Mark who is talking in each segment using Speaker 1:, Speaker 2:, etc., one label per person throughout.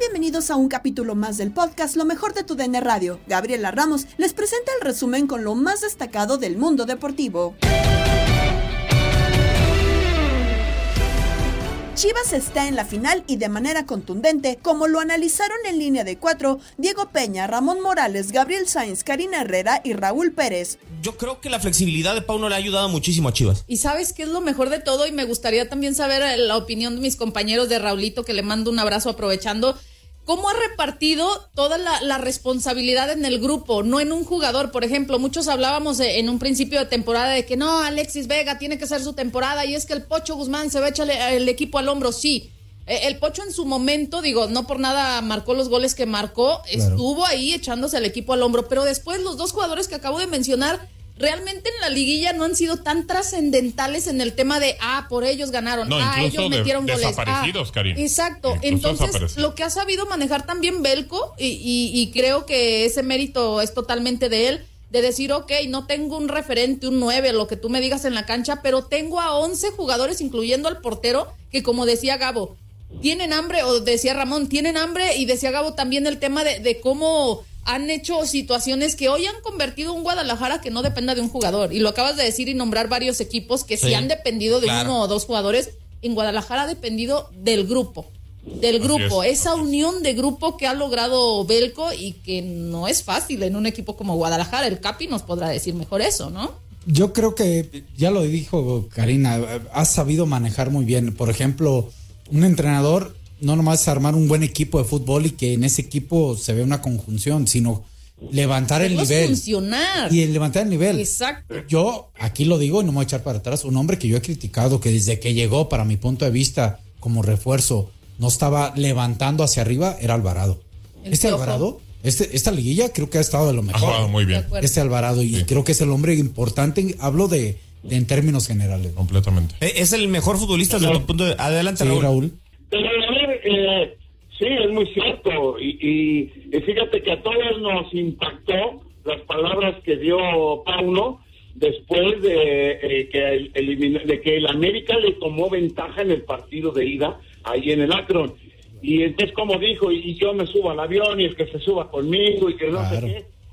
Speaker 1: Bienvenidos a un capítulo más del podcast Lo mejor de tu DN Radio. Gabriela Ramos les presenta el resumen con lo más destacado del mundo deportivo. Chivas está en la final y de manera contundente, como lo analizaron en línea de cuatro Diego Peña, Ramón Morales, Gabriel Sainz, Karina Herrera y Raúl Pérez.
Speaker 2: Yo creo que la flexibilidad de Pauno le ha ayudado muchísimo a Chivas.
Speaker 3: Y sabes qué es lo mejor de todo y me gustaría también saber la opinión de mis compañeros de Raulito, que le mando un abrazo aprovechando. ¿Cómo ha repartido toda la, la responsabilidad en el grupo, no en un jugador? Por ejemplo, muchos hablábamos de- en un principio de temporada de que no, Alexis Vega tiene que hacer su temporada y es que el Pocho Guzmán se va a echar el equipo al hombro. Sí, Eh, el Pocho en su momento, digo, no por nada marcó los goles que marcó, estuvo ahí echándose al equipo al hombro, pero después los dos jugadores que acabo de mencionar realmente en la liguilla no han sido tan trascendentales en el tema de, ah, por ellos ganaron,
Speaker 4: No,
Speaker 3: ah, ellos
Speaker 4: de-
Speaker 3: metieron goles.
Speaker 4: desaparecidos,
Speaker 3: ah,
Speaker 4: Karim.
Speaker 3: Exacto,
Speaker 4: Incluso
Speaker 3: entonces lo que ha sabido manejar también Belco, y, y- y creo que ese mérito es totalmente de él, de decir, ok, no tengo un referente, un 9, lo que tú me digas en la cancha, pero tengo a 11 jugadores, incluyendo al portero, que como decía Gabo, tienen hambre, o decía Ramón, tienen hambre, y decía Gabo también el tema de, de cómo han hecho situaciones que hoy han convertido un Guadalajara que no dependa de un jugador. Y lo acabas de decir y nombrar varios equipos que sí,
Speaker 2: Sí,
Speaker 3: han dependido de
Speaker 2: claro.
Speaker 3: uno o dos jugadores. En Guadalajara ha dependido del grupo. Del grupo,
Speaker 4: es,
Speaker 3: esa unión de grupo que ha logrado Belco y que no es fácil en un equipo como Guadalajara. El Capi nos podrá decir mejor eso, ¿no?
Speaker 5: Yo creo que, ya lo dijo Karina, has sabido manejar muy bien. Por ejemplo, un entrenador no nomás es armar un buen equipo de fútbol y que en ese equipo se ve una conjunción, sino levantar el nivel.
Speaker 3: funcionar.
Speaker 5: Y el levantar el nivel.
Speaker 3: Exacto.
Speaker 5: Yo aquí lo digo y no me voy a echar para atrás. Un hombre que yo he criticado, que desde que llegó, para mi punto de vista, como refuerzo, no estaba levantando hacia arriba, era Alvarado.
Speaker 3: El
Speaker 5: este
Speaker 3: Piojo.
Speaker 5: Alvarado, este, esta liguilla creo que ha estado de lo
Speaker 4: Ha
Speaker 5: mejor.
Speaker 4: jugado muy bien.
Speaker 5: Este Alvarado, y creo que es el hombre importante. Hablo de, de en términos generales.
Speaker 4: completamente.
Speaker 2: Eh, Es el mejor futbolista desde tu punto de Adelante,
Speaker 5: Sí,
Speaker 2: Raúl.
Speaker 5: Raúl.
Speaker 6: Pero a ver, eh, sí, es muy cierto. Y, y- y fíjate que a todos nos impactó las palabras que dio Paulo después de, eh, que el, elimina- de que el América le tomó ventaja en el partido de ida ahí en el Akron. Y entonces, como dijo, y yo me subo al avión y el que se suba conmigo y que no
Speaker 5: Claro.
Speaker 6: sé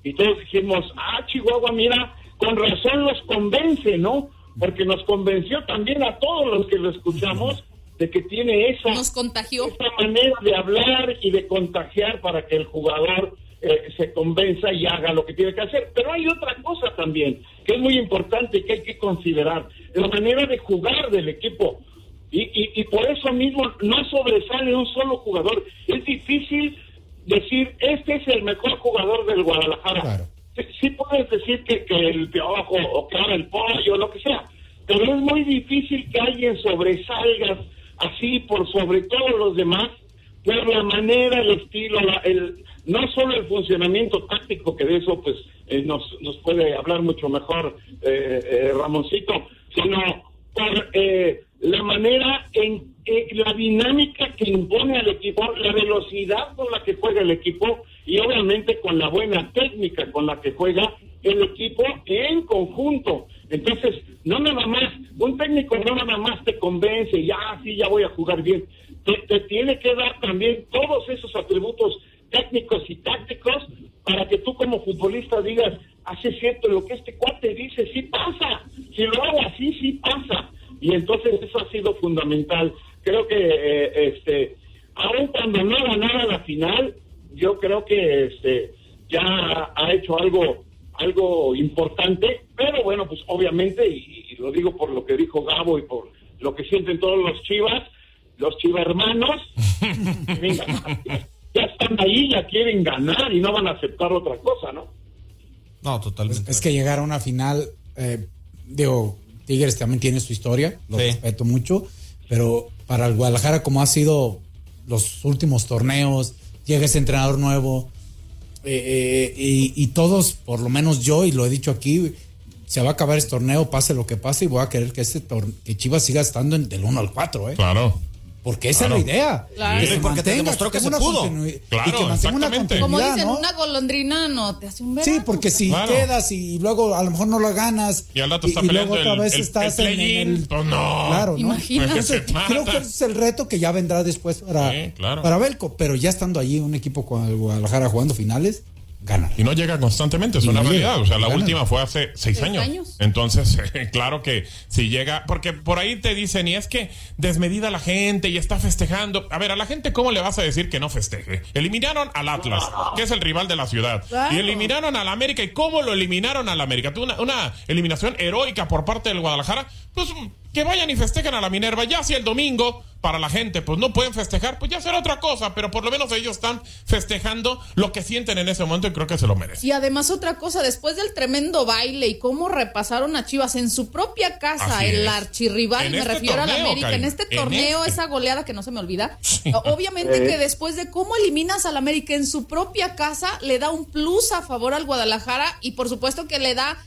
Speaker 6: qué. Y todos dijimos, ah, Chihuahua, mira, con razón los convence, ¿no? Porque nos convenció también a todos los que lo escuchamos de que tiene esa
Speaker 3: Nos contagió.
Speaker 6: esa manera de hablar y de contagiar para que el jugador
Speaker 7: eh, se convenza y haga lo que tiene que hacer. Pero hay otra cosa también que es muy importante y que hay que considerar, la manera de jugar del equipo. Y, y, y por eso mismo no sobresale un solo jugador. Es difícil decir, este es el mejor jugador del Guadalajara. Sí, sí puedes decir que, que el piojo o que ahora el pollo, lo que sea, pero es muy difícil que alguien sobresalga así por sobre todos los demás por la manera, el estilo, la- el, no solo el funcionamiento táctico, que de eso pues eh, nos, nos puede hablar mucho mejor eh, eh, Ramoncito, sino por eh, la manera en la dinámica que impone al equipo, la velocidad con la que juega el equipo y obviamente con la buena técnica con la que juega el equipo en conjunto. Entonces, no nada más, un técnico no nada más te convence, ya, sí, ya voy a jugar bien. Te, tiene que dar también todos esos atributos técnicos y tácticos para que tú como futbolista digas, hace cierto lo que este cuate dice, sí pasa, si lo hago así, sí pasa. Y entonces eso ha sido fundamental. Creo que, eh, este, aun cuando no ganara la final, yo creo que este, ya ha hecho algo algo importante, pero bueno, pues obviamente, y, y lo digo por lo que dijo Gabo y por lo que sienten todos los chivas, los chiva hermanos, venga, ya están ahí, ya quieren ganar y no van a aceptar otra cosa, ¿no?
Speaker 2: No, totalmente.
Speaker 5: Es que llegar a una final, eh, digo, Tigres también tiene su historia, lo respeto mucho, pero para el Guadalajara, como ha sido los últimos torneos, llega ese entrenador nuevo, eh, eh, y, y todos, por lo menos yo, y lo he dicho aquí, se va a acabar este torneo, pase lo que pase, y voy a querer que este que Chivas siga estando en, del 1 al 4, ¿eh?
Speaker 4: Claro.
Speaker 5: Porque esa
Speaker 4: Claro.
Speaker 5: es la idea.
Speaker 3: Claro.
Speaker 5: Que
Speaker 3: porque te
Speaker 2: demostró que
Speaker 5: tenga
Speaker 2: se
Speaker 5: una
Speaker 2: pudo.
Speaker 4: Claro,
Speaker 5: y que mantenga una
Speaker 4: exactamente.
Speaker 3: Como
Speaker 5: continuidad,
Speaker 3: dicen,
Speaker 5: ¿no?
Speaker 3: una golondrina no te hace un verano.
Speaker 5: Sí, porque si
Speaker 4: Claro.
Speaker 5: quedas y luego a lo mejor no lo ganas.
Speaker 4: Y al rato
Speaker 5: y,
Speaker 4: está
Speaker 5: y
Speaker 4: peleando
Speaker 5: luego otra vez
Speaker 4: el-
Speaker 5: estás
Speaker 4: el
Speaker 5: en- el.
Speaker 4: pues no.
Speaker 5: Claro, ¿no?
Speaker 3: Imagínate.
Speaker 5: Entonces,
Speaker 4: Se
Speaker 5: creo que ese es el reto que ya vendrá después para,
Speaker 4: Sí, claro.
Speaker 5: para Belco. Pero ya estando allí un equipo con el Guadalajara jugando finales, gana.
Speaker 4: Y no llega constantemente, es
Speaker 5: Y
Speaker 4: una
Speaker 5: no
Speaker 4: realidad.
Speaker 5: llega,
Speaker 4: O sea, la última fue hace seis,
Speaker 3: Seis
Speaker 4: años.
Speaker 3: años.
Speaker 4: Entonces, claro que si llega, porque por ahí te dicen, y es que desmedida la gente y está festejando. A ver, a la gente, ¿cómo le vas a decir que no festeje? Eliminaron al Atlas, que es el rival de la ciudad.
Speaker 3: Claro.
Speaker 4: Y eliminaron al América. ¿Y cómo lo eliminaron al América? Tuvo una, una eliminación heroica por parte del Guadalajara. Pues que vayan y festejen a la Minerva. Ya si el domingo, para la gente, pues no pueden festejar, pues ya será otra cosa. Pero por lo menos ellos están festejando lo que sienten en ese momento y creo que se lo merecen.
Speaker 3: Y además otra cosa, después del tremendo baile y cómo repasaron a Chivas en su propia casa,
Speaker 4: Así
Speaker 3: el
Speaker 4: es.
Speaker 3: archirrival,
Speaker 4: En
Speaker 3: me
Speaker 4: este
Speaker 3: refiero a la América, en este
Speaker 4: en
Speaker 3: torneo,
Speaker 4: este.
Speaker 3: esa goleada que no se me olvida. Obviamente
Speaker 7: Eh.
Speaker 3: que después de cómo eliminas al América en su propia casa, le da un plus a favor al Guadalajara y por supuesto que le da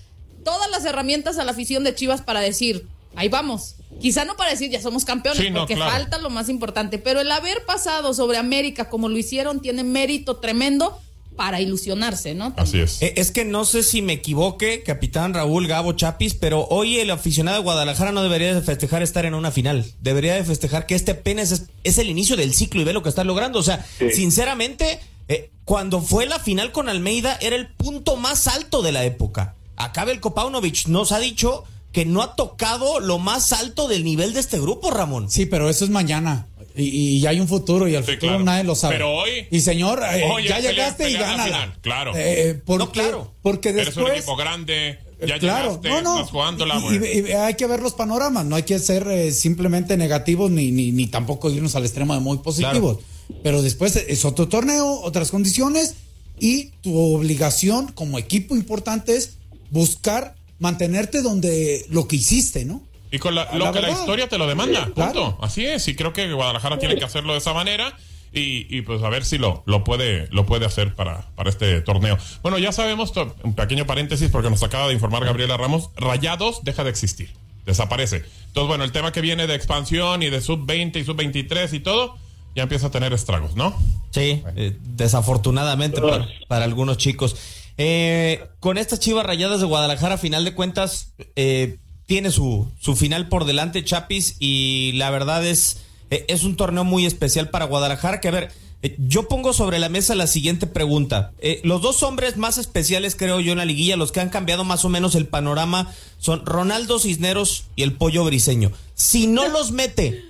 Speaker 3: todas las herramientas a la afición de Chivas para decir, ahí vamos. Quizá no para decir ya somos campeones,
Speaker 4: Sí, no,
Speaker 3: porque
Speaker 4: claro.
Speaker 3: falta lo más importante, pero el haber pasado sobre América como lo hicieron tiene mérito tremendo para ilusionarse, ¿no?
Speaker 4: Así es.
Speaker 2: Eh, Es que no sé si me equivoque, capitán Raúl Gabo Chapis, pero hoy el aficionado de Guadalajara no debería de festejar estar en una final. Debería de festejar que este apenas es, es el inicio del ciclo y ve lo que está logrando. O sea,
Speaker 7: Sí.
Speaker 2: sinceramente, eh, cuando fue la final con Almeida era el punto más alto de la época. Acá Belko Paunovic nos ha dicho que no ha tocado lo más alto del nivel de este grupo, Ramón.
Speaker 5: Sí, pero eso es mañana. Y, y hay un futuro y el
Speaker 4: Sí,
Speaker 5: futuro
Speaker 4: claro.
Speaker 5: nadie lo sabe.
Speaker 4: Pero hoy-
Speaker 5: Y señor, eh,
Speaker 4: Hoy
Speaker 5: ya
Speaker 4: pelear-
Speaker 5: llegaste y
Speaker 4: la
Speaker 5: gánala.
Speaker 4: claro.
Speaker 5: Eh, porque,
Speaker 2: No, claro.
Speaker 5: Porque
Speaker 4: Eres un
Speaker 5: después.
Speaker 4: equipo grande, ya
Speaker 5: claro,
Speaker 4: llegaste,
Speaker 5: no, no.
Speaker 4: estás jugándola,
Speaker 5: y,
Speaker 4: bueno.
Speaker 5: y- y hay que ver los panoramas, no hay que ser eh, simplemente negativos ni, ni, ni tampoco irnos al extremo de muy positivos. Pero después es otro torneo, otras condiciones y tu obligación como equipo importante es buscar mantenerte donde lo que hiciste, ¿no?
Speaker 4: Y con la-
Speaker 5: La
Speaker 4: lo que la historia te lo demanda,
Speaker 5: Claro.
Speaker 4: punto. Así es, y creo que Guadalajara tiene que hacerlo de esa manera. Y, y, pues a ver si lo, lo puede lo puede hacer para, para este torneo. Bueno, ya sabemos, un pequeño paréntesis porque nos acaba de informar Gabriela Ramos, Rayados deja de existir, desaparece. Entonces, bueno, el tema que viene de expansión y de sub-20 y sub-23 y todo, ya empieza a tener estragos, ¿no?
Speaker 2: Sí, eh, desafortunadamente para, para algunos chicos. Eh, con estas chivas rayadas de Guadalajara, a final de cuentas, eh, tiene su, su final por delante, Chapis, y la verdad es, eh, es un torneo muy especial para Guadalajara. Que a ver, eh, yo pongo sobre la mesa la siguiente pregunta. Eh, los dos hombres más especiales, creo yo, en la liguilla, los que han cambiado más o menos el panorama, son Ronaldo Cisneros y el Pollo Briseño. Si no los mete,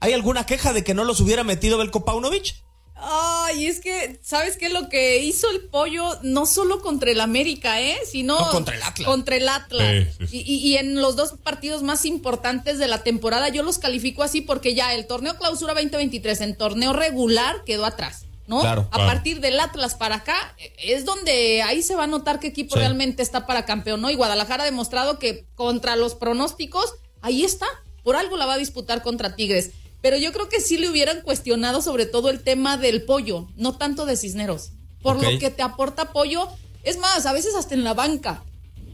Speaker 2: ¿hay alguna queja de que no los hubiera metido Belko Paunovic?
Speaker 3: Ay, es que, ¿sabes qué? Lo que hizo el pollo, no solo contra el América, ¿eh? Sino
Speaker 2: No, contra el Atlas.
Speaker 3: Contra el Atlas.
Speaker 4: Sí, sí,
Speaker 3: Y, y- y en los dos partidos más importantes de la temporada, yo los califico así porque ya el torneo clausura 2023 en torneo regular quedó atrás. ¿No?
Speaker 2: Claro,
Speaker 3: a
Speaker 2: claro.
Speaker 3: partir del Atlas para acá, eh, es donde ahí se va a notar qué equipo realmente está para campeón, ¿no? Y Guadalajara ha demostrado que contra los pronósticos, ahí está. Por algo la va a disputar contra Tigres. Pero yo creo que sí le hubieran cuestionado sobre todo el tema del pollo, no tanto de Cisneros. Por lo que te aporta pollo, es más, a veces hasta en la banca.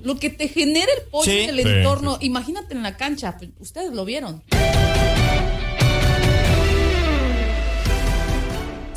Speaker 3: Lo que te genera el pollo
Speaker 2: Sí.
Speaker 3: en el
Speaker 4: Sí,
Speaker 3: entorno, imagínate en la cancha, pues, ustedes lo vieron.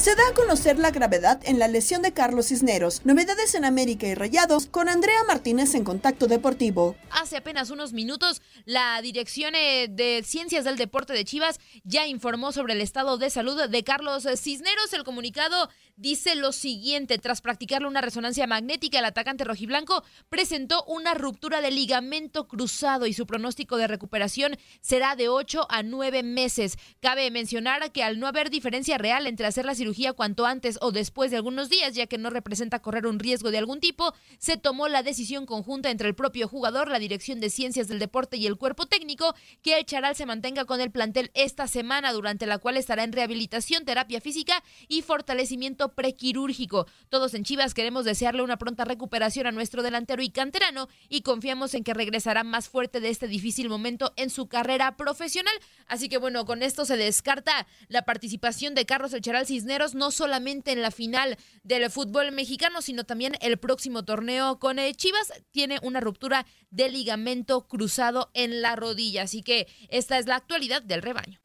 Speaker 1: Se da a conocer la gravedad en la lesión de Carlos Cisneros. Novedades en América y Rayados con Andrea Martínez en Contacto Deportivo.
Speaker 8: Hace apenas unos minutos, la Dirección eh, de Ciencias del Deporte de Chivas ya informó sobre el estado de salud de Carlos Cisneros. El comunicado dice lo siguiente, tras practicarle una resonancia magnética, el atacante rojiblanco presentó una ruptura de ligamento cruzado y su pronóstico de recuperación será de 8 a 9 meses. Cabe mencionar que al no haber diferencia real entre hacer la cirugía cuanto antes o después de algunos días, ya que no representa correr un riesgo de algún tipo, se tomó la decisión conjunta entre el propio jugador, la Dirección de Ciencias del Deporte y el cuerpo técnico que el Charal se mantenga con el plantel esta semana, durante la cual estará en rehabilitación, terapia física y fortalecimiento prequirúrgico. Todos en Chivas queremos desearle una pronta recuperación a nuestro delantero y canterano y confiamos en que regresará más fuerte de este difícil momento en su carrera profesional. Así que bueno, con esto se descarta la participación de Carlos El Charal Cisneros no solamente en la final del fútbol mexicano, sino también el próximo torneo con Chivas. Tiene una ruptura de ligamento cruzado en la rodilla. Así que esta es la actualidad del rebaño.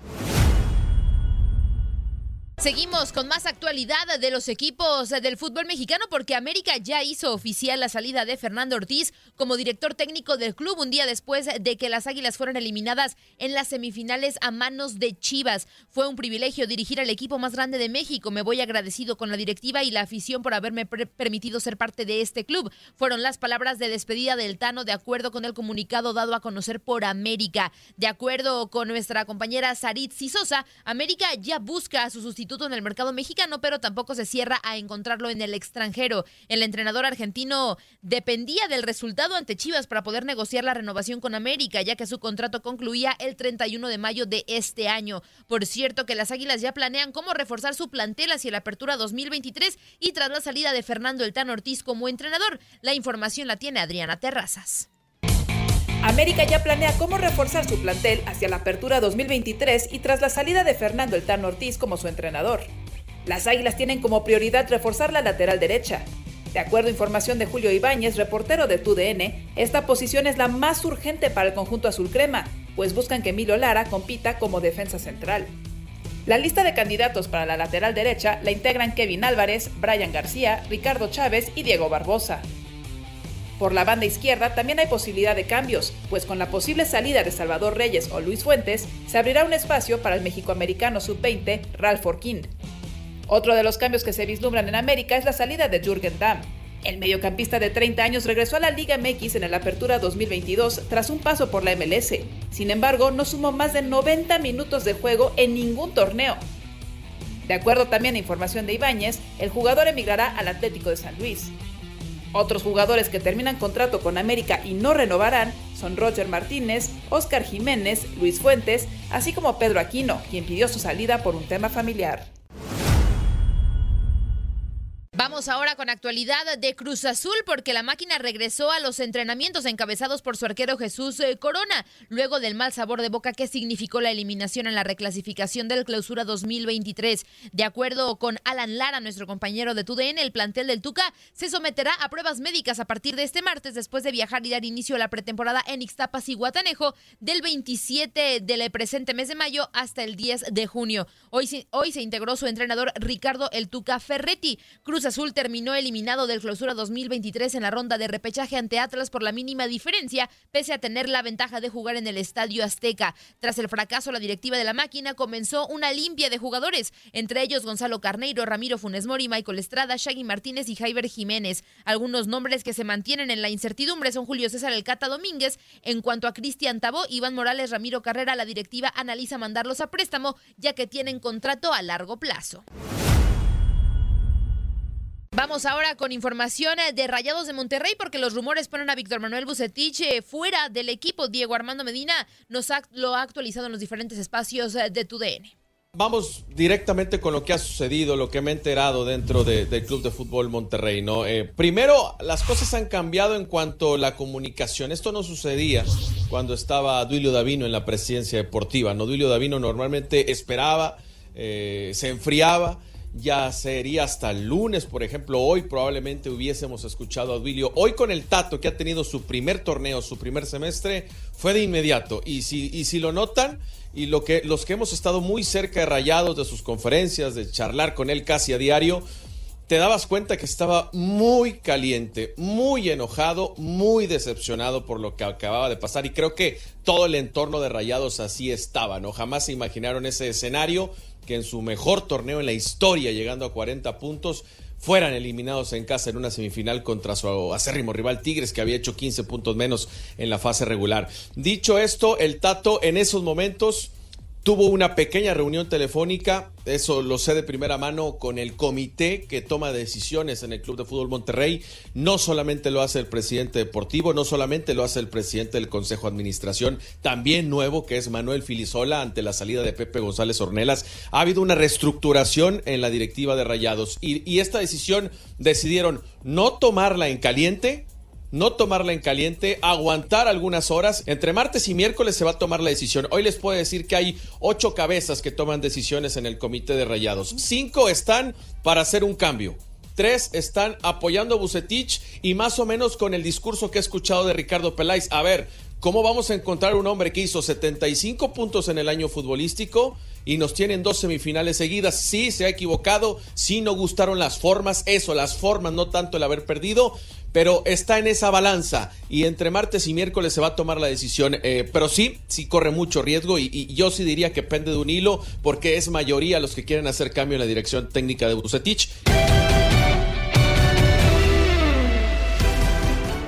Speaker 8: Seguimos con más actualidad de los equipos del fútbol mexicano porque América ya hizo oficial la salida de Fernando Ortiz como director técnico del club un día después de que las Águilas fueron eliminadas en las semifinales a manos de Chivas. Fue un privilegio dirigir al equipo más grande de México. Me voy agradecido con la directiva y la afición por haberme permitido ser parte de este club. Fueron las palabras de despedida del Tano de acuerdo con el comunicado dado a conocer por América. De acuerdo con nuestra compañera Sarit Sisosa, América ya busca a su sustituto en el mercado mexicano, pero tampoco se cierra a encontrarlo en el extranjero. El entrenador argentino dependía del resultado ante Chivas para poder negociar la renovación con América, ya que su contrato concluía el 31 de mayo de este año. Por cierto que las Águilas ya planean cómo reforzar su plantel hacia la apertura 2023 y tras la salida de Fernando El Tan Ortiz como entrenador. La información la tiene Adriana Terrazas.
Speaker 9: América ya planea cómo reforzar su plantel hacia la apertura 2023 y tras la salida de Fernando El Tan Ortiz como su entrenador. Las Águilas tienen como prioridad reforzar la lateral derecha. De acuerdo a información de Julio Ibáñez, reportero de TUDN, esta posición es la más urgente para el conjunto azul crema, pues buscan que Emilio Lara compita como defensa central. La lista de candidatos para la lateral derecha la integran Kevin Álvarez, Brian García, Ricardo Chávez y Diego Barbosa. Por la banda izquierda también hay posibilidad de cambios, pues con la posible salida de Salvador Reyes o Luis Fuentes, se abrirá un espacio para el mexicoamericano sub-20 Ralph Orkin. Otro de los cambios que se vislumbran en América es la salida de Jürgen Damm. El mediocampista de 30 años regresó a la Liga MX en la Apertura 2022 tras un paso por la MLS. Sin embargo, no sumó más de 90 minutos de juego en ningún torneo. De acuerdo también a información de Ibáñez, el jugador emigrará al Atlético de San Luis. Otros jugadores que terminan contrato con América y no renovarán son Roger Martínez, Oscar Jiménez, Luis Fuentes, así como Pedro Aquino, quien pidió su salida por un tema familiar.
Speaker 8: Vamos ahora con actualidad de Cruz Azul porque la máquina regresó a los entrenamientos encabezados por su arquero Jesús eh, Corona, luego del mal sabor de boca que significó la eliminación en la reclasificación del clausura 2023. De acuerdo con Alan Lara, nuestro compañero de TUDN, el plantel del Tuca se someterá a pruebas médicas a partir de este martes después de viajar y dar inicio a la pretemporada en Ixtapas y Guatanejo del 27 del presente mes de mayo hasta el 10 de junio. Hoy, hoy se integró su entrenador Ricardo El Tuca Ferretti. Cruz Azul terminó eliminado del clausura 2023 en la ronda de repechaje ante Atlas por la mínima diferencia, pese a tener la ventaja de jugar en el Estadio Azteca. Tras el fracaso, la directiva de la máquina comenzó una limpia de jugadores, entre ellos Gonzalo Carneiro, Ramiro Funes Mori, Michael Estrada, Shaggy Martínez y Jaiber Jiménez. Algunos nombres que se mantienen en la incertidumbre son Julio César El Cata Domínguez. En cuanto a Cristian Tabó, Iván Morales, Ramiro Carrera, la directiva analiza mandarlos a préstamo, ya que tienen contrato a largo plazo. Vamos ahora con información eh, de Rayados de Monterrey porque los rumores ponen a Víctor Manuel Bucetich eh, fuera del equipo. Diego Armando Medina nos ha, lo ha actualizado en los diferentes espacios eh, de tu DN.
Speaker 10: Vamos directamente con lo que ha sucedido, lo que me he enterado dentro de- del Club de Fútbol Monterrey, primero, las cosas han cambiado en cuanto a la comunicación. Esto no sucedía cuando estaba Duilio Davino en la presidencia deportiva, ¿no? Duilio Davino normalmente esperaba, se enfriaba, ya sería hasta el lunes, por ejemplo, hoy probablemente hubiésemos escuchado a Duilio. Hoy con el Tato, que ha tenido su primer torneo, su primer semestre, fue de inmediato. Y si, y si lo notan, y lo que, los que hemos estado muy cerca de Rayados, de sus conferencias, de charlar con él casi a diario, te dabas cuenta que estaba muy caliente, muy enojado, muy decepcionado por lo que acababa de pasar y creo que todo el entorno de Rayados así estaba, ¿no? Jamás se imaginaron ese escenario que en su mejor torneo en la historia, llegando a 40 puntos, fueran eliminados en casa en una semifinal contra su acérrimo rival Tigres, que había hecho 15 puntos menos en la fase regular. Dicho esto, el Tato en esos momentos tuvo una pequeña reunión telefónica, eso lo sé de primera mano, con el comité que toma decisiones en el Club de Fútbol Monterrey. No solamente lo hace el presidente deportivo, no solamente lo hace el presidente del Consejo de Administración, también nuevo, que es Manuel Filisola, ante la salida de Pepe González Ornelas. Ha habido una reestructuración en la directiva de Rayados y, y esta decisión decidieron no tomarla en caliente, no tomarla en caliente, aguantar algunas horas. Entre martes y miércoles se va a tomar la decisión. Hoy les puedo decir que hay ocho cabezas que toman decisiones en el comité de rayados. Cinco están para hacer un cambio. Tres están apoyando a Bucetich y más o menos con el discurso que he escuchado de Ricardo Peláez. A ver, ¿cómo vamos a encontrar un hombre que hizo 75 puntos en el año futbolístico y nos tienen dos semifinales seguidas? Sí, se ha equivocado, sí no gustaron las formas, eso, las formas, no tanto el haber perdido, pero está en esa balanza y entre martes y miércoles se va a tomar la decisión. Eh, pero sí, sí corre mucho riesgo y, yo sí diría que pende de un hilo porque es mayoría los que quieren hacer cambio en la dirección técnica de Bucetich.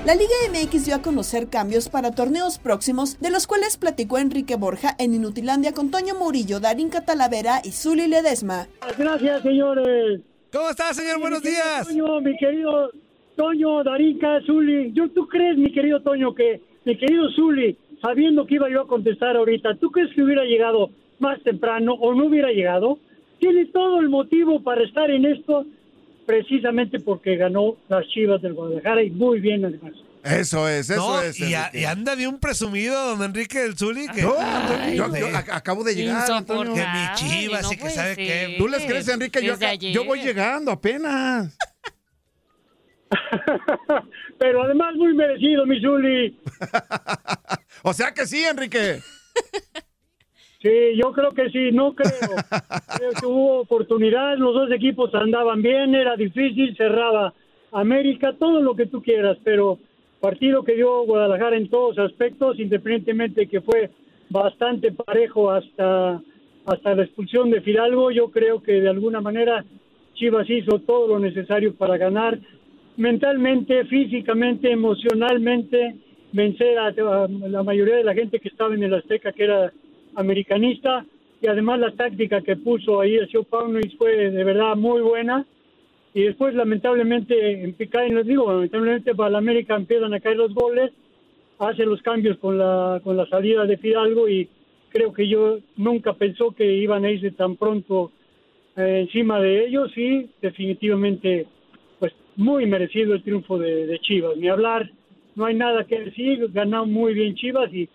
Speaker 1: La Liga MX dio a conocer cambios para torneos próximos, de los cuales platicó Enrique Borja en Inutilandia con Toño Murillo, Darín Catalavera y Zuli Ledesma.
Speaker 11: Gracias, señores.
Speaker 12: ¿Cómo estás, señor? Buenos
Speaker 11: Mi querido
Speaker 12: días.
Speaker 11: Toño, mi querido Toño, Darinka, Zuli. ¿Yo- ¿Tú crees, mi querido Toño, que mi querido Zuli, sabiendo que iba yo a contestar ahorita, ¿tú crees que hubiera llegado más temprano o no hubiera llegado? Tiene todo el motivo para estar en esto, precisamente porque ganó las Chivas del Guadalajara y muy bien además.
Speaker 12: Eso es,
Speaker 11: eso
Speaker 12: no,
Speaker 11: es,
Speaker 12: Y, a-
Speaker 11: Enrique.
Speaker 12: y anda de un presumido, don Enrique del Zuli. Que,
Speaker 13: No, yo- yo ac- acabo de llegar, Antonio.
Speaker 12: Que mi chivas
Speaker 13: no
Speaker 12: y que sabe qué.
Speaker 13: ¿Tú les crees, Enrique? Yo,
Speaker 12: acá-
Speaker 13: yo voy llegando apenas.
Speaker 11: Pero además muy merecido, mi Zuli.
Speaker 13: O sea que sí, Enrique.
Speaker 11: Sí, yo creo que sí, no creo. Creo que hubo oportunidad, los dos equipos andaban bien, era difícil, cerraba América, todo lo que tú quieras, pero partido que dio Guadalajara en todos aspectos, independientemente que fue bastante parejo hasta, hasta la expulsión de Fidalgo, yo creo que de alguna manera Chivas hizo todo lo necesario para ganar mentalmente, físicamente, emocionalmente, vencer a, a la mayoría de la gente que estaba en el Azteca, que era americanista, y además la táctica que puso ahí el Sio Paunovic fue de verdad muy buena. Y después, lamentablemente, en caen, les digo, lamentablemente para la América empiezan a caer los goles, hace los cambios con la, con la salida de Fidalgo y creo que yo nunca pensó que iban a irse tan pronto eh, encima de ellos y definitivamente pues muy merecido el triunfo de, de Chivas. Ni hablar, no hay nada que decir, ganó muy bien Chivas y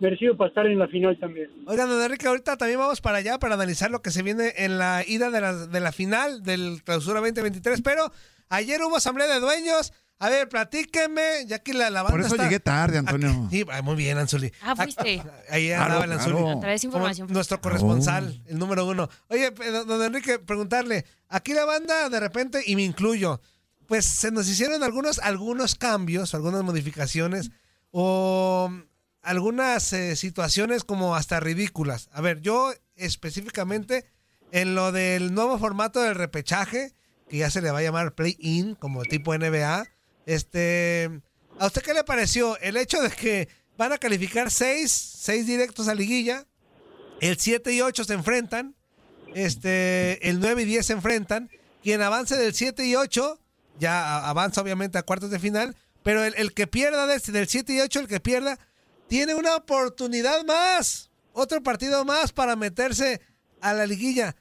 Speaker 11: merecido para estar en la final también.
Speaker 12: Oigan, don Enrique, ahorita también vamos para allá para analizar lo que se viene en la ida de la, de la final del Clausura 2023, pero ayer hubo asamblea de dueños. A ver, platíqueme, ya que la, la banda
Speaker 13: Por eso
Speaker 12: está-
Speaker 13: llegué tarde, Antonio.
Speaker 12: Sí, ah, muy bien, Anzuli.
Speaker 8: Ah, fuiste.
Speaker 12: Ahí
Speaker 13: Claro,
Speaker 12: andaba el Anzuli.
Speaker 13: claro.
Speaker 8: Traes
Speaker 12: Como
Speaker 8: información.
Speaker 12: Nuestro corresponsal, el número uno. Oye, don Enrique, preguntarle, aquí la banda de repente, y me incluyo, pues se nos hicieron algunos, algunos cambios, algunas modificaciones, o algunas eh, situaciones como hasta ridículas. A ver, yo específicamente en lo del nuevo formato del repechaje, que ya se le va a llamar play-in, como tipo NBA, este, ¿a usted qué le pareció el hecho de que van a calificar seis, seis directos a liguilla, el 7 y 8 se enfrentan, este, el 9 y 10 se enfrentan, quien avance del 7 y 8 ya avanza obviamente a cuartos de final, pero el, el que pierda de del 7 y 8, el que pierda, tiene una oportunidad más, otro partido más para meterse a la liguilla.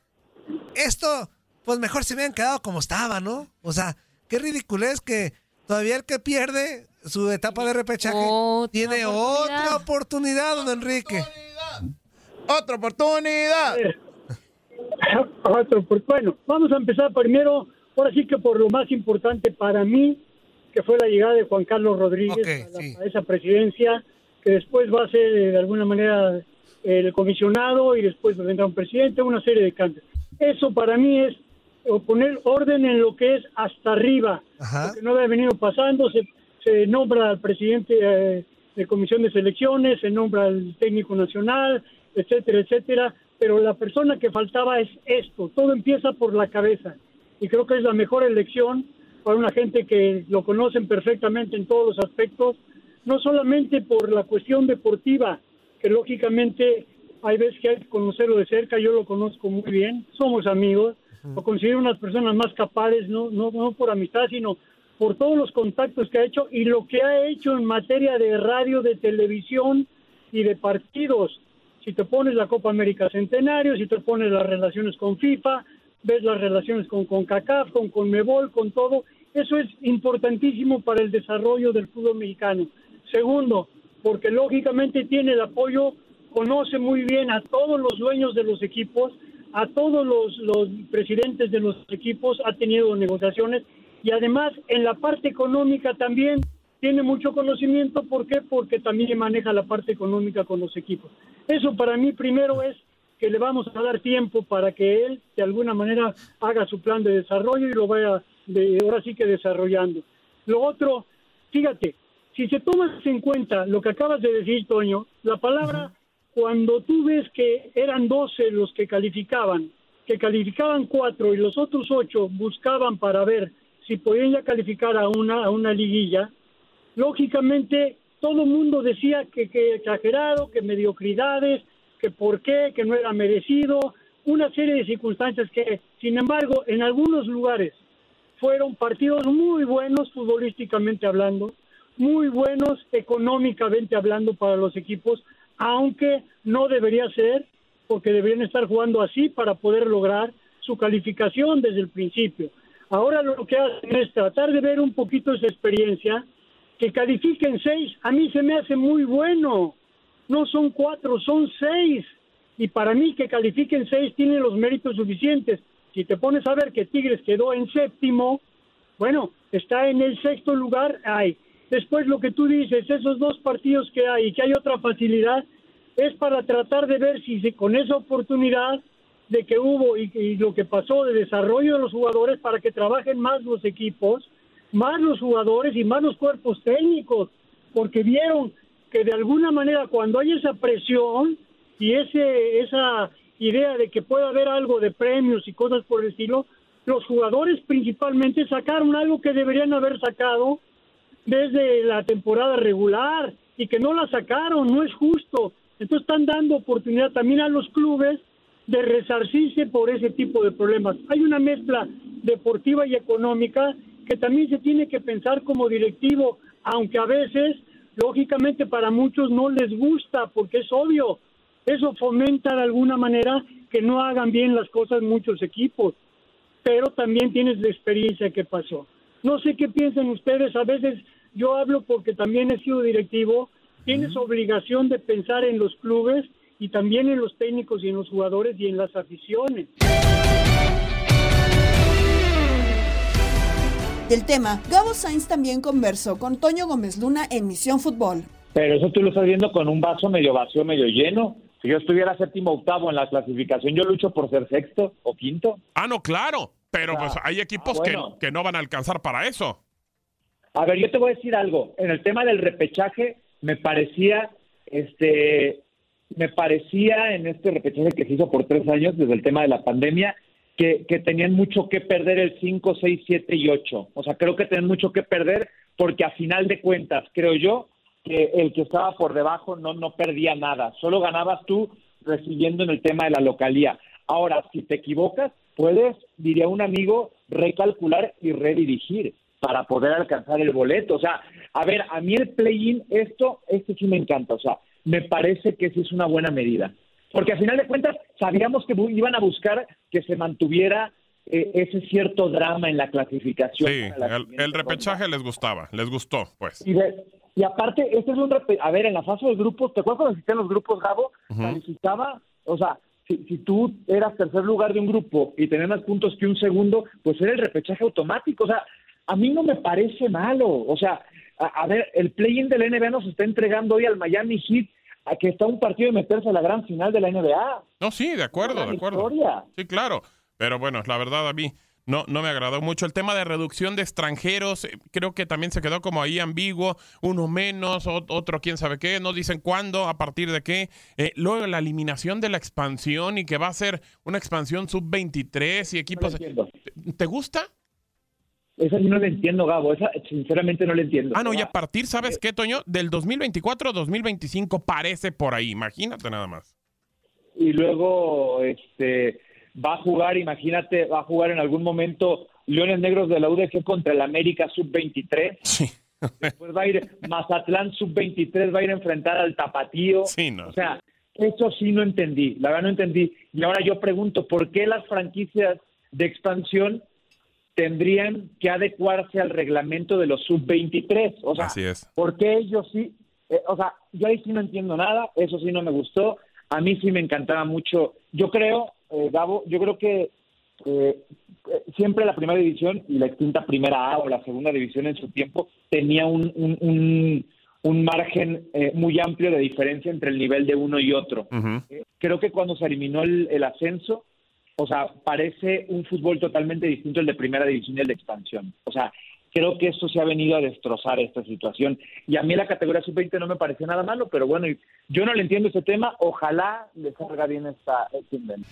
Speaker 12: Esto, pues mejor se hubieran quedado como estaba, ¿no? O sea, qué ridículo es que todavía el que pierde su etapa de repechaje tiene otra oportunidad, don Enrique.
Speaker 13: Otra oportunidad.
Speaker 11: Otro, pues, bueno, vamos a empezar primero, ahora sí que por lo más importante para mí, que fue la llegada de Juan Carlos Rodríguez a, la- a esa presidencia, que después va a ser eh, de alguna manera el comisionado y después vendrá un presidente, una serie de cambios. Eso para mí es poner orden en lo que es hasta arriba, lo que no había venido pasando, se, se nombra al presidente eh, de comisión de selecciones, se nombra al técnico nacional, etcétera, etcétera, pero la persona que faltaba es esto, todo empieza por la cabeza y creo que es la mejor elección para una gente que lo conocen perfectamente en todos los aspectos, no solamente por la cuestión deportiva, que lógicamente hay veces que hay que conocerlo de cerca, yo lo conozco muy bien, somos amigos, lo considero unas personas más capaces, no, no, no por amistad, sino por todos los contactos que ha hecho y lo que ha hecho en materia de radio, de televisión y de partidos. Si te pones la Copa América Centenario, si te pones las relaciones con FIFA, ves las relaciones con CONCACAF, con CONMEBOL, con todo, eso es importantísimo para el desarrollo del fútbol mexicano. Segundo, porque lógicamente tiene el apoyo, conoce muy bien a todos los dueños de los equipos, a todos los, presidentes de los equipos, ha tenido negociaciones y además en la parte económica también tiene mucho conocimiento. ¿Por qué? Porque también maneja la parte económica con los equipos. Eso para mí primero es que le vamos a dar tiempo para que él de alguna manera haga su plan de desarrollo y lo vaya de, ahora sí que desarrollando. Lo otro, fíjate, si se tomas en cuenta lo que acabas de decir, Toño, la palabra, cuando tú ves que eran 12 los que calificaban, que calificaban cuatro y los otros ocho buscaban para ver si podían ya calificar a una, a una liguilla, lógicamente todo el mundo decía que, que exagerado, que mediocridades, que por qué, que no era merecido, una serie de circunstancias que, sin embargo, en algunos lugares fueron partidos muy buenos futbolísticamente hablando, muy buenos económicamente hablando para los equipos, aunque no debería ser, porque deberían estar jugando así para poder lograr su calificación desde el principio. Ahora lo que hacen es tratar de ver un poquito esa experiencia, que califiquen seis, a mí se me hace muy bueno. No son cuatro, son seis. Y para mí que califiquen seis tienen los méritos suficientes. Si te pones a ver que Tigres quedó en séptimo, bueno, está en el sexto lugar, hay. Después lo que tú dices, esos dos partidos que hay que hay otra facilidad, es para tratar de ver si con esa oportunidad de que hubo y, y lo que pasó de desarrollo de los jugadores para que trabajen más los equipos, más los jugadores y más los cuerpos técnicos, porque vieron que de alguna manera cuando hay esa presión y ese esa idea de que puede haber algo de premios y cosas por el estilo, los jugadores principalmente sacaron algo que deberían haber sacado desde la temporada regular y que no la sacaron, no es justo. Entonces están dando oportunidad también a los clubes de resarcirse por ese tipo de problemas. Hay una mezcla deportiva y económica que también se tiene que pensar como directivo, aunque a veces, lógicamente, para muchos no les gusta, porque es obvio, eso fomenta de alguna manera que no hagan bien las cosas muchos equipos, pero también tienes la experiencia que pasó. No sé qué piensan ustedes, a veces yo hablo porque también he sido directivo, tienes obligación de pensar en los clubes y también en los técnicos y en los jugadores y en las aficiones.
Speaker 1: Del tema, Gabo Sainz también conversó con Toño Gómez Luna en Misión Fútbol.
Speaker 14: Pero eso tú lo estás viendo con un vaso medio vacío, medio lleno. Si yo estuviera séptimo octavo en la clasificación, yo lucho por ser sexto o quinto.
Speaker 4: Ah, no, claro. Pero pues hay equipos
Speaker 14: ah, bueno.
Speaker 4: que, que no van a alcanzar para eso.
Speaker 14: A ver, yo te voy a decir algo. En el tema del repechaje, me parecía, este, me parecía en este repechaje que se hizo por tres años desde el tema de la pandemia, que, que tenían mucho que perder el 5, 6, 7 y 8. O sea, creo que tenían mucho que perder porque a final de cuentas, creo yo, que el que estaba por debajo no, no perdía nada. Solo ganabas tú recibiendo en el tema de la localía. Ahora, si te equivocas, puedes, diría un amigo, recalcular y redirigir. para poder alcanzar el boleto. O sea, a ver, a mí el play-in, esto, esto sí me encanta. O sea, me parece que sí es una buena medida. Porque al final de cuentas sabíamos que iban a buscar que se mantuviera eh, ese cierto drama en la clasificación.
Speaker 4: Sí,
Speaker 14: la
Speaker 4: el, el repechaje les gustaba, les gustó, pues.
Speaker 14: y, de- y aparte, este es un a ver, en la fase de grupos, ¿te acuerdas cuando existían los grupos, Gabo?
Speaker 4: Ujú.
Speaker 14: Calificaba, o sea, si, si tú eras tercer lugar de un grupo y tenías más puntos que un segundo, pues era el repechaje automático. O sea, a mí no me parece malo. O sea, a, a ver, el play-in de la NBA nos está entregando hoy al Miami Heat, a que está un partido de meterse a la gran final de la NBA.
Speaker 4: No, sí, de acuerdo, de acuerdo.
Speaker 14: victoria.
Speaker 4: Sí, claro. Pero bueno, la verdad a mí no, no me agradó mucho. El tema de reducción de extranjeros, eh, creo que también se quedó como ahí ambiguo. Uno menos, o- otro quién sabe qué. No dicen cuándo, a partir de qué. Eh, luego la eliminación de la expansión y que va a ser una expansión sub-23 y equipos... ¿Te, te gusta?
Speaker 14: Esa sí no la entiendo, Gabo. Esa sinceramente no la entiendo.
Speaker 4: Ah, no, y a partir, ¿sabes qué, Toño? Del 2024-2025 parece por ahí. Imagínate nada más.
Speaker 14: y luego este va a jugar, imagínate, va a jugar en algún momento Leones Negros de la UDG contra el América Sub-23. Después va a ir Mazatlán Sub-23, va a ir a enfrentar al Tapatío. O sea, eso sí no entendí, la verdad no entendí. Y ahora yo pregunto, ¿por qué las franquicias de expansión tendrían que adecuarse al reglamento de los Sub-23? O sea,
Speaker 4: Así es.
Speaker 14: ¿Por qué ellos sí? Eh, o sea, yo ahí sí no entiendo nada, eso sí no me gustó. A mí sí me encantaba mucho. Yo creo, eh, Gabo, yo creo que eh, siempre la primera división y la extinta primera A o la segunda división en su tiempo tenía un, un, un- un margen eh, muy amplio de diferencia entre el nivel de uno y otro. Eh, creo que cuando se eliminó el, el ascenso, o sea, parece un fútbol totalmente distinto el de primera división y el de expansión. O sea, creo que esto se ha venido a destrozar esta situación. Y a mí la categoría sub-20 no me pareció nada malo, pero bueno, yo no le entiendo ese tema. Ojalá le salga bien esta, este invento.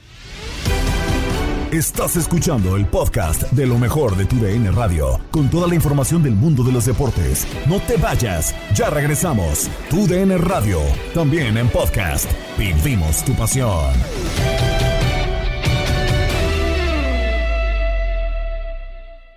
Speaker 15: Estás escuchando el podcast de lo mejor de tu DN Radio, con toda la información del mundo de los deportes. No te vayas, ya regresamos. Tu DN Radio, también en podcast. Vivimos tu pasión.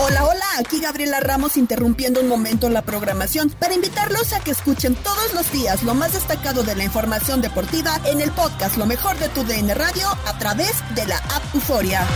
Speaker 1: Hola, hola, aquí Gabriela Ramos interrumpiendo un momento la programación para invitarlos a que escuchen todos los días lo más destacado de la información deportiva en el podcast Lo mejor de tu DN Radio a través de la app Euforia.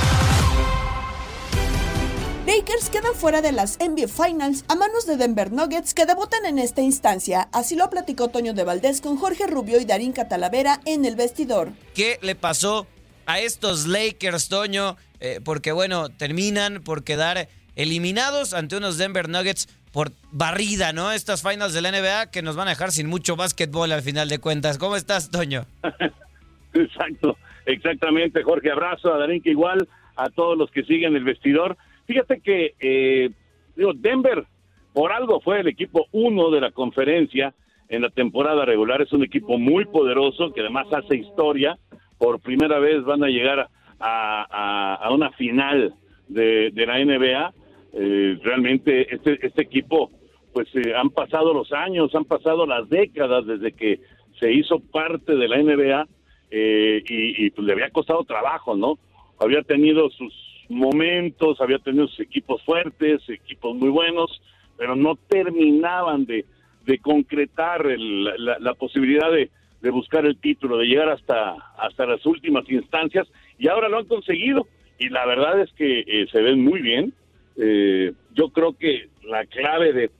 Speaker 1: Lakers quedan fuera de las NBA Finals a manos de Denver Nuggets que debutan en esta instancia. Así lo platicó Toño de Valdés con Jorge Rubio y Darín Catalavera en el vestidor.
Speaker 16: ¿Qué le pasó a estos Lakers, Toño? Eh, porque bueno, terminan por quedar eliminados ante unos Denver Nuggets por barrida, ¿no? Estas finals de la NBA que nos van a dejar sin mucho básquetbol al final de cuentas. ¿Cómo estás, Toño?
Speaker 7: Exacto, exactamente, Jorge. Abrazo a Darín, que igual a todos los que siguen el vestidor. Fíjate que, eh, digo, Denver, por algo fue el equipo uno de la conferencia en la temporada regular. Es un equipo muy poderoso que además hace historia. Por primera vez van a llegar a, una final de, la NBA. Eh, realmente este, este equipo, pues eh, han pasado los años, han pasado las décadas desde que se hizo parte de la NBA eh, y, pues le había costado trabajo, ¿no? Había tenido sus momentos, había tenido sus equipos fuertes, equipos muy buenos, pero no terminaban de, de concretar el- la, la posibilidad de, de buscar el título, de llegar hasta, hasta las últimas instancias, y ahora lo han conseguido, y la verdad es que eh, se ven muy bien. Eh, yo creo que la clave de,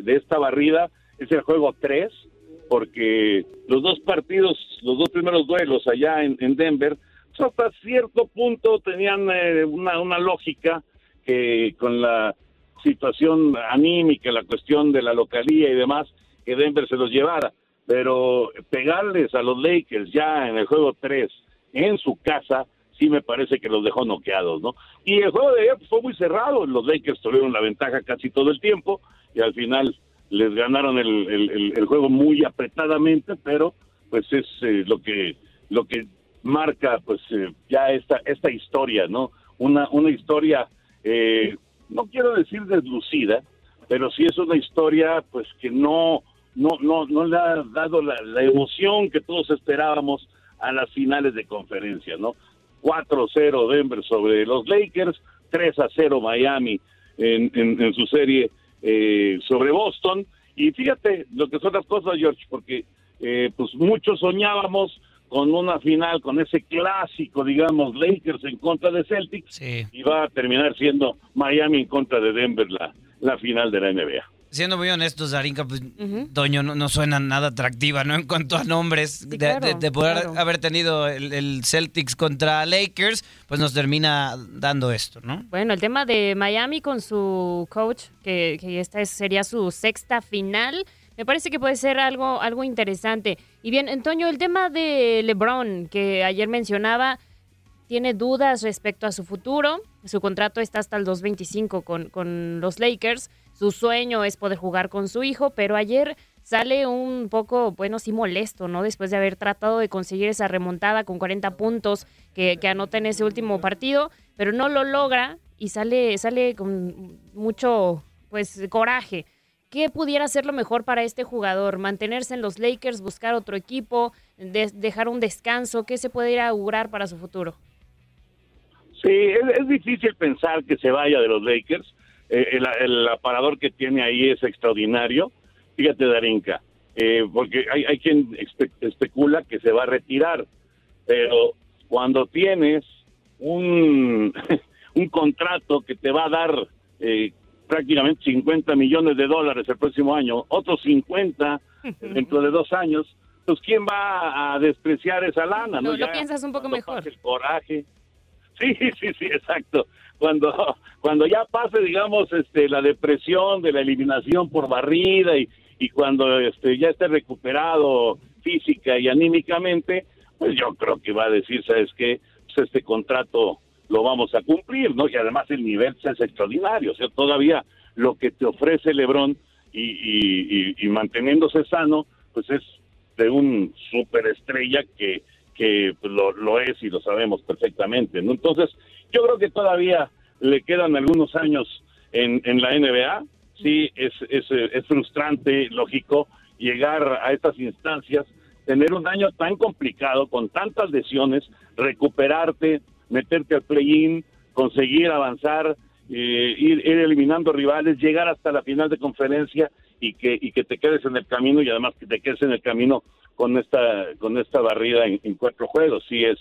Speaker 7: de- esta barrida es el juego 3, porque los dos partidos, los dos primeros duelos allá en, en Denver, pues, hasta cierto punto tenían eh, una, una lógica que con la situación anímica, la cuestión de la localía y demás, que Denver se los llevara. Pero pegarles a los Lakers ya en el juego 3 en su casa sí me parece que los dejó noqueados, ¿no? Y el juego de ayer pues, fue muy cerrado, los Lakers tuvieron la ventaja casi todo el tiempo y al final les ganaron el, el- el juego muy apretadamente, pero pues es eh, lo que lo que marca pues eh, ya esta esta historia, ¿no? Una una historia eh, no quiero decir deslucida, pero sí es una historia pues que no no no no le ha dado la, la emoción que todos esperábamos a las finales de conferencia, ¿no? 4-0 Denver sobre los Lakers, 3-0 Miami en, en- en su serie eh, sobre Boston. Y fíjate lo que son las cosas, George, porque eh, pues muchos soñábamos con una final, con ese clásico, digamos, Lakers en contra de Celtics, y va a terminar siendo Miami en contra de Denver la, la final de la NBA.
Speaker 16: Siendo muy honestos, Darinka, pues Toño no, no suena nada atractiva, ¿no? En cuanto a nombres, de,
Speaker 17: claro,
Speaker 16: de- de poder
Speaker 17: claro.
Speaker 16: haber tenido el, el Celtics contra Lakers, pues nos termina dando esto, ¿no?
Speaker 17: Bueno, el tema de Miami con su coach, que, que esta es- sería su sexta final, me parece que puede ser algo, algo interesante. Y bien, Antonio, el tema de LeBron, que ayer mencionaba, tiene dudas respecto a su futuro. Su contrato está hasta el 2.25 con, con los Lakers. Su sueño es poder jugar con su hijo, pero ayer sale un poco, bueno, sí molesto, ¿no? Después de haber tratado de conseguir esa remontada con 40 puntos que, que anota en ese último partido, pero no lo logra y sale, sale con mucho, pues, coraje. ¿Qué pudiera ser lo mejor para este jugador? ¿Mantenerse en los Lakers, buscar otro equipo, de- dejar un descanso? ¿Qué se puede ir a augurar para su futuro?
Speaker 7: Sí, es, es difícil pensar que se vaya de los Lakers. Eh, el, el aparador que tiene ahí es extraordinario. Fíjate, Darinka, eh, porque hay, hay quien espe- especula que se va a retirar, pero cuando tienes un, un contrato que te va a dar eh, prácticamente 50 millones de dólares el próximo año, otros 50 dentro de dos años, pues ¿quién va a despreciar esa lana? ¿no?
Speaker 17: lo
Speaker 7: Ya
Speaker 17: piensas un poco mejor.
Speaker 7: el coraje. Sí, sí, sí, exacto. Cuando, cuando ya pase, digamos, este, la depresión de la eliminación por barrida y, y cuando este, ya esté recuperado física y anímicamente, pues yo creo que va a decir, ¿sabes qué? Pues este contrato lo vamos a cumplir, ¿no? Y además el nivel pues, es extraordinario, o sea, todavía lo que te ofrece Lebron y, y, y- y manteniéndose sano, pues es de un superestrella que, que pues, lo, lo es y lo sabemos perfectamente, ¿no? Entonces, yo creo que todavía le quedan algunos años en, la NBA, sí, es, es, es frustrante, lógico, llegar a estas instancias, tener un año tan complicado, con tantas lesiones, recuperarte, meterte al play-in, conseguir avanzar, eh, ir, ir eliminando rivales, llegar hasta la final de conferencia y que, y que te quedes en el camino y además que te quedes en el camino con esta, con esta barrida en, cuatro juegos. Sí es,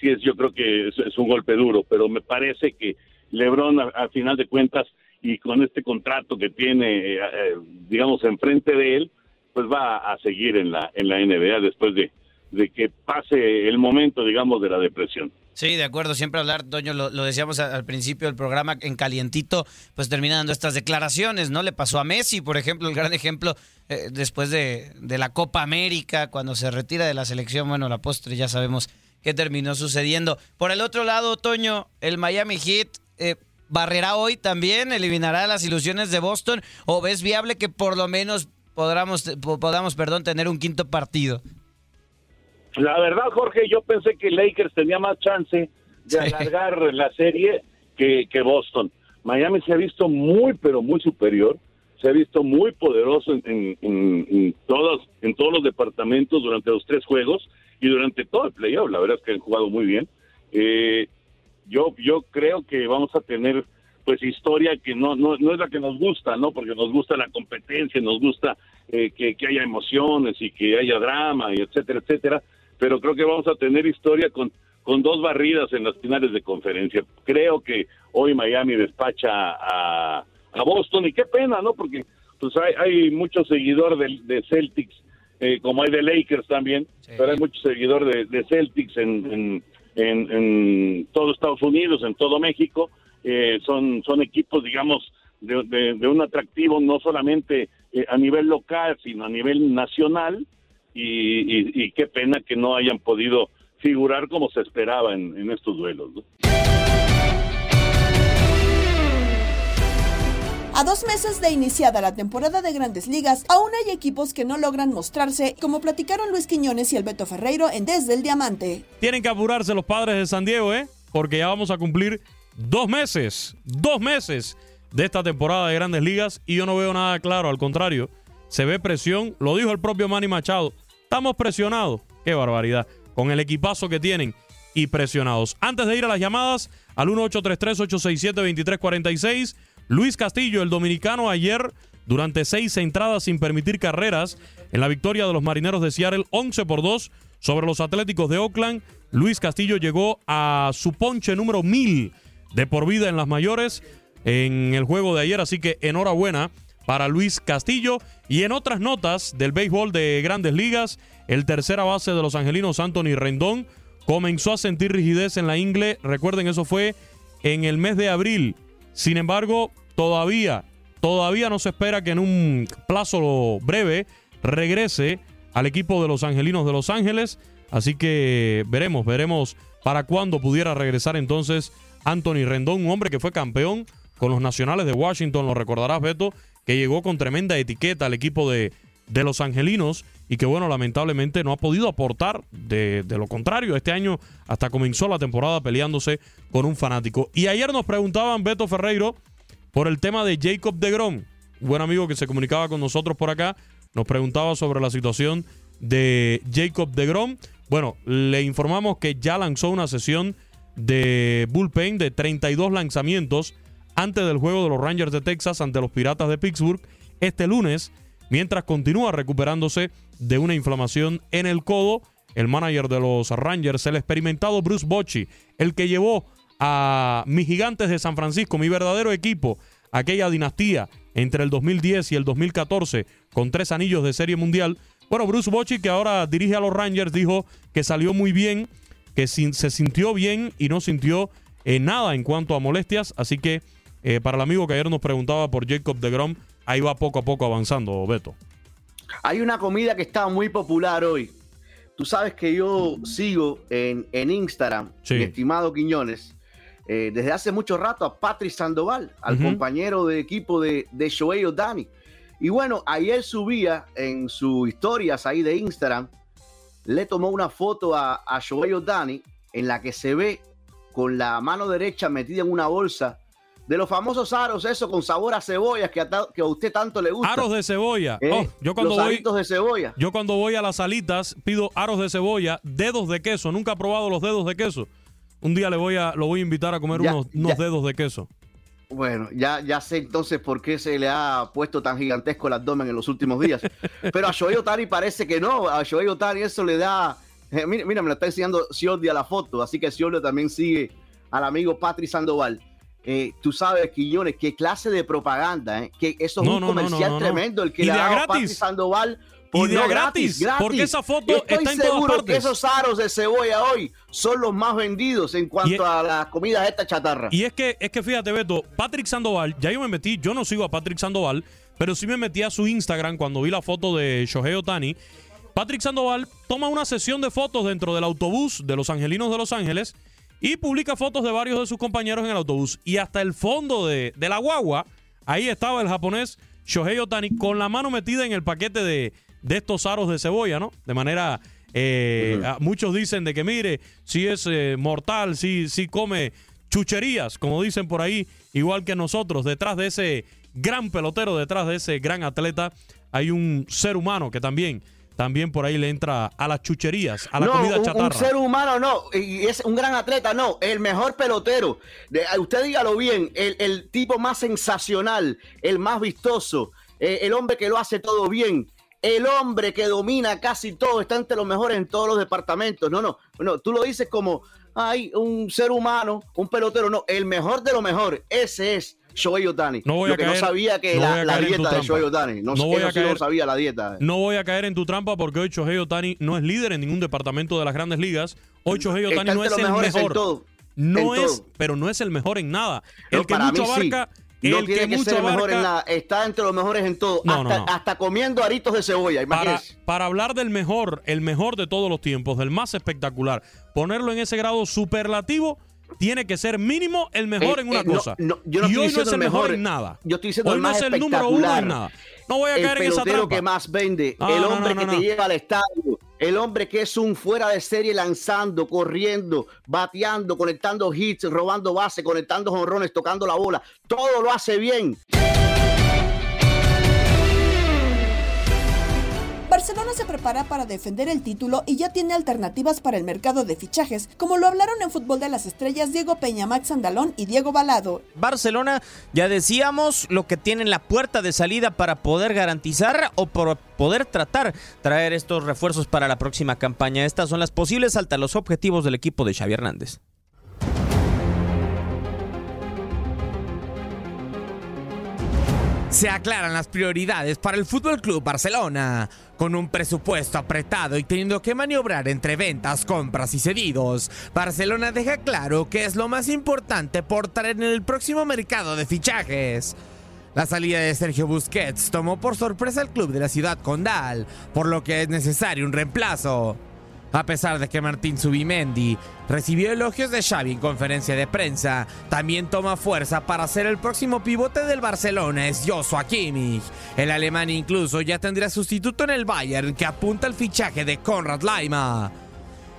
Speaker 7: sí es, yo creo que es, un golpe duro, pero me parece que Lebron, al final de cuentas, y con este contrato que tiene, eh, eh, digamos, enfrente de él, pues va a seguir en la, en la NBA después de, de que pase el momento, digamos, de la depresión.
Speaker 16: Sí, de acuerdo, siempre hablar, Toño, lo, decíamos al principio del programa, en calientito, pues termina dando estas declaraciones, ¿no? Le pasó a Messi, por ejemplo, el gran ejemplo, eh, después de, de la Copa América, cuando se retira de la selección, bueno, la postre ya sabemos qué terminó sucediendo. Por el otro lado, Toño, el Miami Heat, eh, ¿barrerá hoy también? ¿Eliminará las ilusiones de Boston? ¿O ves viable que por lo menos podamos, podamos perdón, tener un quinto partido?
Speaker 7: La verdad, Jorge, yo pensé que Lakers tenía más chance de alargar la serie que, que Boston. Miami se ha visto muy, pero muy superior. Se ha visto muy poderoso en, en- en- en todos, en todos los departamentos durante los tres juegos y durante todo el playoff. La verdad es que han jugado muy bien. Eh, yo, yo creo que vamos a tener pues historia que no, no, no es la que nos gusta, ¿no? Porque nos gusta la competencia, nos gusta eh, que, que haya emociones y que haya drama y etcétera, etcétera. Pero creo que vamos a tener historia con, con dos barridas en las finales de conferencia. Creo que hoy Miami despacha a, a Boston y qué pena, ¿no? Porque pues hay, hay mucho seguidor de, de Celtics, eh, como hay de Lakers también, pero hay mucho seguidor de, de Celtics en, en, en, en todo Estados Unidos, en todo México. Eh, son, son equipos, digamos, de, de- de un atractivo no solamente eh, a nivel local, sino a nivel nacional. Y, y- y qué pena que no hayan podido figurar como se esperaba en, en estos duelos. ¿no?
Speaker 1: A dos meses de iniciada la temporada de Grandes Ligas, aún hay equipos que no logran mostrarse, como platicaron Luis Quiñones y el Beto Ferreiro en Desde el Diamante.
Speaker 18: Tienen que apurarse los padres de San Diego, ¿eh? Porque ya vamos a cumplir dos meses, dos meses de esta temporada de Grandes Ligas y yo no veo nada claro, al contrario, se ve presión, lo dijo el propio Manny Machado, estamos presionados, qué barbaridad, con el equipazo que tienen y presionados. Antes de ir a las llamadas al 1833-867-2346, Luis Castillo, el dominicano, ayer durante seis entradas sin permitir carreras en la victoria de los Marineros de Seattle 11 por 2 sobre los Atléticos de Oakland. Luis Castillo llegó a su ponche número 1000 de por vida en las mayores en el juego de ayer, así que enhorabuena para Luis Castillo. Y en otras notas del béisbol de grandes ligas, el tercera base de los angelinos, Anthony Rendón, comenzó a sentir rigidez en la ingle. Recuerden, eso fue en el mes de abril. Sin embargo, todavía, todavía no se espera que en un plazo breve regrese al equipo de los angelinos de Los Ángeles. Así que veremos, veremos para cuándo pudiera regresar entonces Anthony Rendón, un hombre que fue campeón con los Nacionales de Washington, lo recordarás Beto, que llegó con tremenda etiqueta al equipo de, de los Angelinos y que bueno, lamentablemente no ha podido aportar de, de, lo contrario. Este año hasta comenzó la temporada peleándose con un fanático. Y ayer nos preguntaban Beto Ferreiro por el tema de Jacob de Grom, buen amigo que se comunicaba con nosotros por acá, nos preguntaba sobre la situación de Jacob de Grom. Bueno, le informamos que ya lanzó una sesión de bullpen de 32 lanzamientos antes del juego de los Rangers de Texas ante los Piratas de Pittsburgh este lunes, mientras continúa recuperándose de una inflamación en el codo. El manager de los Rangers, el experimentado Bruce Bochy, el que llevó a mis gigantes de San Francisco, mi verdadero equipo, aquella dinastía entre el 2010 y el 2014 con tres anillos de serie mundial. Bueno, Bruce Bochy, que ahora dirige a los Rangers, dijo que salió muy bien, que se sintió bien y no sintió eh, nada en cuanto a molestias. Así que eh, para el amigo que ayer nos preguntaba por Jacob de Grom, ahí va poco a poco avanzando, Beto.
Speaker 19: Hay una comida que está muy popular hoy. Tú sabes que yo sigo en, en Instagram,
Speaker 18: Sí.
Speaker 19: mi estimado Quiñones, eh, desde hace mucho rato a Patrick Sandoval, al compañero de equipo de, de Shohei Ohtani. Y bueno, ayer subía en sus historias ahí de Instagram, le tomó una foto a, a Shohei Ohtani en la que se ve con la mano derecha metida en una bolsa de los famosos aros, eso con sabor a cebollas que a, que a usted tanto le gusta.
Speaker 18: Aros de cebolla.
Speaker 19: Eh,
Speaker 18: Oh, yo cuando
Speaker 19: los
Speaker 18: voy,
Speaker 19: de cebolla.
Speaker 18: yo cuando voy a las salitas pido aros de cebolla, dedos de queso. Nunca he probado los dedos de queso. Un día le voy a, lo voy a invitar a comer
Speaker 19: Ya,
Speaker 18: unos, unos
Speaker 19: ya.
Speaker 18: dedos de queso.
Speaker 19: Bueno, ya, ya sé entonces por qué se le ha puesto tan gigantesco el abdomen en los últimos días. Pero a Shohei Otani parece que no. A Shohei Otani eso le da. eh, mira, mira, me lo está enseñando Ciordia la foto. Así que Ciordia también sigue al amigo Patrick Sandoval. Eh, tú sabes, Quiñones, qué clase de propaganda, ¿eh? que eso es
Speaker 18: No,
Speaker 19: un
Speaker 18: no,
Speaker 19: comercial
Speaker 18: no,
Speaker 19: tremendo el que le
Speaker 18: de
Speaker 19: ha dado Sandoval.
Speaker 18: Y de gratis, porque esa foto
Speaker 19: Estoy
Speaker 18: está en todas
Speaker 19: seguro
Speaker 18: partes.
Speaker 19: que esos aros de cebolla hoy son los más vendidos en cuanto a las comidas esta chatarra.
Speaker 18: Y es que, es que fíjate, Beto, Patrick Sandoval, ya yo me metí, yo no sigo a Patrick Sandoval, pero sí me metí a su Instagram cuando vi la foto de Shohei Otani. Patrick Sandoval toma una sesión de fotos dentro del autobús de los Angelinos de Los Ángeles y publica fotos de varios de sus compañeros en el autobús. Y hasta el fondo de, de la guagua, ahí estaba el japonés Shohei Otani con la mano metida en el paquete de, de estos aros de cebolla, ¿no? De manera... eh, muchos dicen de que mire, si es eh, mortal, si, si come chucherías, como dicen por ahí, igual que nosotros, detrás de ese gran pelotero, detrás de ese gran atleta, hay un ser humano que también, también por ahí le entra a las chucherías, a la
Speaker 19: no,
Speaker 18: comida
Speaker 19: un, un
Speaker 18: chatarra.
Speaker 19: ser humano no, y es un gran atleta, no, el mejor pelotero. De- usted dígalo bien, el, el tipo más sensacional, el más vistoso, eh, el hombre que lo hace todo bien, el hombre que domina casi todo, está entre los mejores en todos los departamentos. No, no, no, tú lo dices como, ay, un ser humano, un pelotero, no, el mejor de lo mejor, ese es. Shohei Otani.
Speaker 18: No voy
Speaker 19: lo
Speaker 18: a
Speaker 19: que
Speaker 18: caer-
Speaker 19: no sabía que
Speaker 18: no
Speaker 19: la, dieta de. Shohei Otani. No,
Speaker 18: No voy a
Speaker 19: sí lo
Speaker 18: caer-
Speaker 19: sabía la dieta.
Speaker 18: No voy a caer en tu trampa porque hoy Shohei Otani no es líder en ningún departamento de las grandes ligas. Hoy Shohei
Speaker 19: Está
Speaker 18: Otani no es el
Speaker 19: en
Speaker 18: mejor.
Speaker 19: todo.
Speaker 18: No
Speaker 19: En
Speaker 18: es,
Speaker 19: todo.
Speaker 18: pero no es el mejor en nada. El que mucho
Speaker 19: sí.
Speaker 18: abarca,
Speaker 19: No
Speaker 18: El
Speaker 19: tiene
Speaker 18: que
Speaker 19: que,
Speaker 18: mucho
Speaker 19: ser el mejor
Speaker 18: abarca-
Speaker 19: en nada. Está entre los mejores en todo.
Speaker 18: No,
Speaker 19: hasta,
Speaker 18: no,
Speaker 19: hasta comiendo aritos de cebolla,
Speaker 18: Para, para hablar del mejor, el mejor de todos los tiempos, del más espectacular, ponerlo en ese grado superlativo, tiene que ser mínimo el mejor
Speaker 19: Eh,
Speaker 18: en una
Speaker 19: eh, no,
Speaker 18: cosa.
Speaker 19: no, yo no
Speaker 18: y
Speaker 19: estoy
Speaker 18: hoy no es el mejor,
Speaker 19: mejor,
Speaker 18: en nada.
Speaker 19: yo estoy diciendo
Speaker 18: hoy
Speaker 19: el
Speaker 18: no es el número uno en nada. No voy a
Speaker 19: el
Speaker 18: caer en esa trampa.
Speaker 19: que más vende,
Speaker 18: No,
Speaker 19: el
Speaker 18: no,
Speaker 19: hombre
Speaker 18: no,
Speaker 19: que
Speaker 18: no,
Speaker 19: te
Speaker 18: no.
Speaker 19: lleva al estadio, el hombre que es un fuera de serie lanzando, corriendo, bateando, conectando hits, robando base, conectando jonrones, tocando la bola. Todo lo hace bien.
Speaker 1: Barcelona se prepara para defender el título y ya tiene alternativas para el mercado de fichajes, como lo hablaron en Fútbol de las Estrellas Diego Peña, Max Andalón y Diego Balado.
Speaker 20: Barcelona, ya decíamos, lo que tiene en la puerta de salida para poder garantizar o por poder tratar traer estos refuerzos para la próxima campaña. Estas son las posibles altas los objetivos del equipo de Xavi Hernández.
Speaker 21: Se aclaran las prioridades para el Fútbol Club Barcelona. Con un presupuesto apretado y teniendo que maniobrar entre ventas, compras y cedidos, Barcelona deja claro que es lo más importante por traer en el próximo mercado de fichajes. La salida de Sergio Busquets tomó por sorpresa al club de la ciudad condal, por lo que es necesario un reemplazo. A pesar de que Martín Subimendi recibió elogios de Xavi en conferencia de prensa, también toma fuerza para ser el próximo pivote del Barcelona es Joshua Kimmich. El alemán incluso ya tendrá sustituto en el Bayern que apunta al fichaje de Konrad Laima.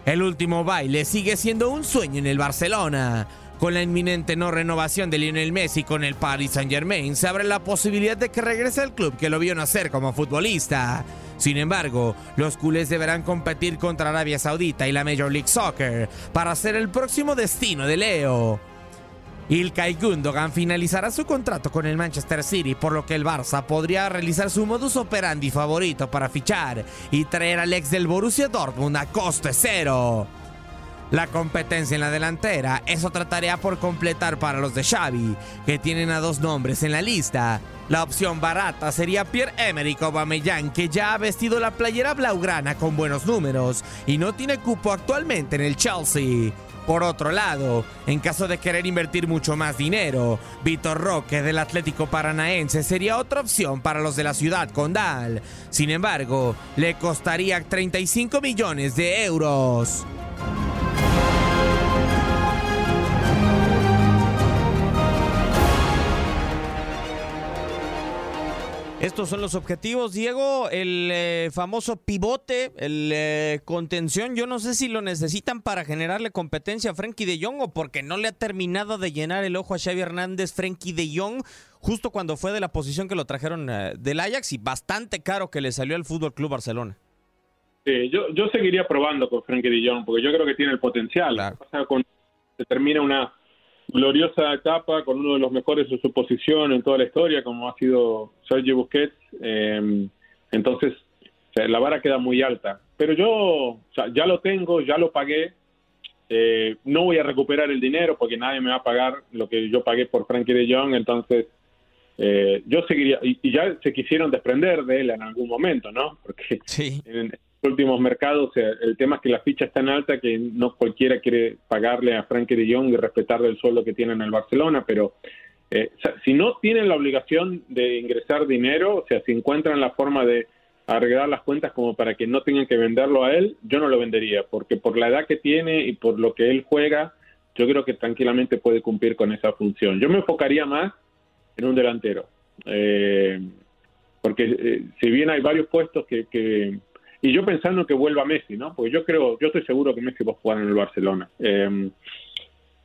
Speaker 21: El último baile sigue siendo un sueño en el Barcelona. Con la inminente no renovación de Lionel Messi con el Paris Saint-Germain, se abre la posibilidad de que regrese al club que lo vio nacer como futbolista. Sin embargo, los culés deberán competir contra Arabia Saudita y la Major League Soccer para ser el próximo destino de Leo. Ilkay Gundogan finalizará su contrato con el Manchester City, por lo que el Barça podría realizar su modus operandi favorito para fichar y traer al ex del Borussia Dortmund a coste cero. La competencia en la delantera es otra tarea por completar para los de Xavi, que tienen a dos nombres en la lista. La opción barata sería Pierre-Emerick Aubameyang, que ya ha vestido la playera blaugrana con buenos números y no tiene cupo actualmente en el Chelsea. Por otro lado, en caso de querer invertir mucho más dinero, Vitor Roque del Atlético Paranaense sería otra opción para los de la ciudad condal. Sin embargo, le costaría 35 millones de euros.
Speaker 20: Estos son los objetivos, Diego. El eh, famoso pivote, el eh, contención. Yo no sé si lo necesitan para generarle competencia a Frenkie de Jong o porque no le ha terminado de llenar el ojo a Xavi Hernández, Frenkie de Jong, justo cuando fue de la posición que lo trajeron eh, del Ajax y bastante caro que le salió al Fútbol Club Barcelona.
Speaker 22: Sí, yo, yo seguiría probando con Frenkie de Jong porque yo creo que tiene el potencial. Que pasa con, se termina una gloriosa etapa con uno de los mejores de su posición en toda la historia, como ha sido Sergio Busquets. eh, entonces, o sea, la vara queda muy alta. Pero yo o sea, ya lo tengo, ya lo pagué. eh, no voy a recuperar el dinero porque nadie me va a pagar lo que yo pagué por Frankie de Jong. Entonces, eh, yo seguiría. Y, y ya se quisieron desprender de él en algún momento, ¿no? Porque en los últimos mercados el tema es que la ficha es tan alta que no cualquiera quiere pagarle a Frankie de Jong y respetarle el sueldo que tiene en el Barcelona, pero eh, si no tienen la obligación de ingresar dinero, o sea, si encuentran la forma de arreglar las cuentas como para que no tengan que venderlo a él, yo no lo vendería, porque por la edad que tiene y por lo que él juega, yo creo que tranquilamente puede cumplir con esa función. Yo me enfocaría más en un delantero, eh, porque eh, si bien hay varios puestos que, que y yo pensando que vuelva Messi, ¿no? Porque yo creo, yo estoy seguro que Messi va a jugar en el Barcelona. Eh,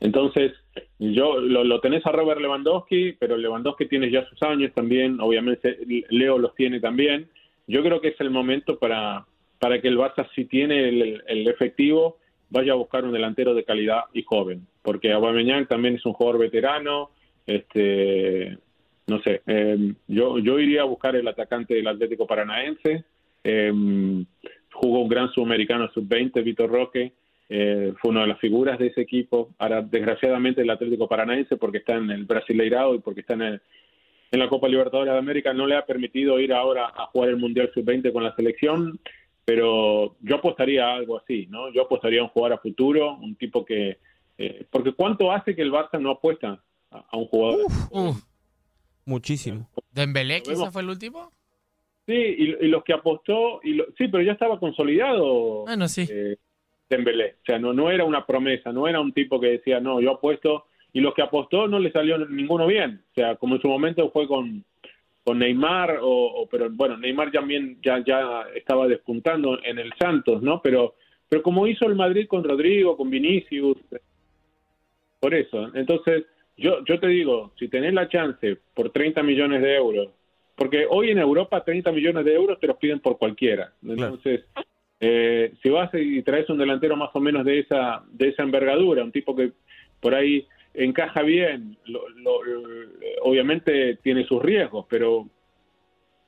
Speaker 22: entonces, yo lo, tenés a Robert Lewandowski, pero Lewandowski tiene ya sus años también, obviamente Leo los tiene también. Yo creo que es el momento para, para que el Barça, si tiene el, efectivo, vaya a buscar un delantero de calidad y joven, porque Aubameyang también es un jugador veterano, este, no sé, eh, yo, yo iría a buscar el atacante del Atlético Paranaense, eh, jugó un gran sudamericano sub-20, Vitor Roque, eh, fue una de las figuras de ese equipo. Ahora, desgraciadamente, el Atlético Paranaense, porque está en el Brasileirao y porque está en, el- en la Copa Libertadores de América, no le ha permitido ir ahora a jugar el Mundial sub-20 con la selección, pero yo apostaría a algo así, ¿no? Yo apostaría a un jugador a futuro, un tipo que... eh, porque ¿cuánto hace que el Barça no apuesta a, a un jugador?
Speaker 20: Muchísimo.
Speaker 21: ¿Dembélé
Speaker 22: Lo vemos.
Speaker 21: quizá fue el último?
Speaker 22: Sí, y, y los que apostó, y lo- sí, pero ya estaba consolidado
Speaker 21: Bueno, sí.
Speaker 22: eh, Dembélé. O sea, no, no era una promesa, no era un tipo que decía, no, yo apuesto, y los que apostó no le salió ninguno bien. O sea, como en su momento fue con, con Neymar, o, o- pero bueno, Neymar también ya, ya estaba despuntando en el Santos, ¿no? Pero, pero como hizo el Madrid con Rodrigo, con Vinicius, por eso. Entonces, yo, yo te digo, si tenés la chance por 30 millones de euros, porque hoy en Europa 30 millones de euros te los piden por cualquiera. Entonces, eh, si vas y traes un delantero más o menos de esa, de esa envergadura, un tipo que por ahí encaja bien, lo- lo- lo- obviamente tiene sus riesgos, pero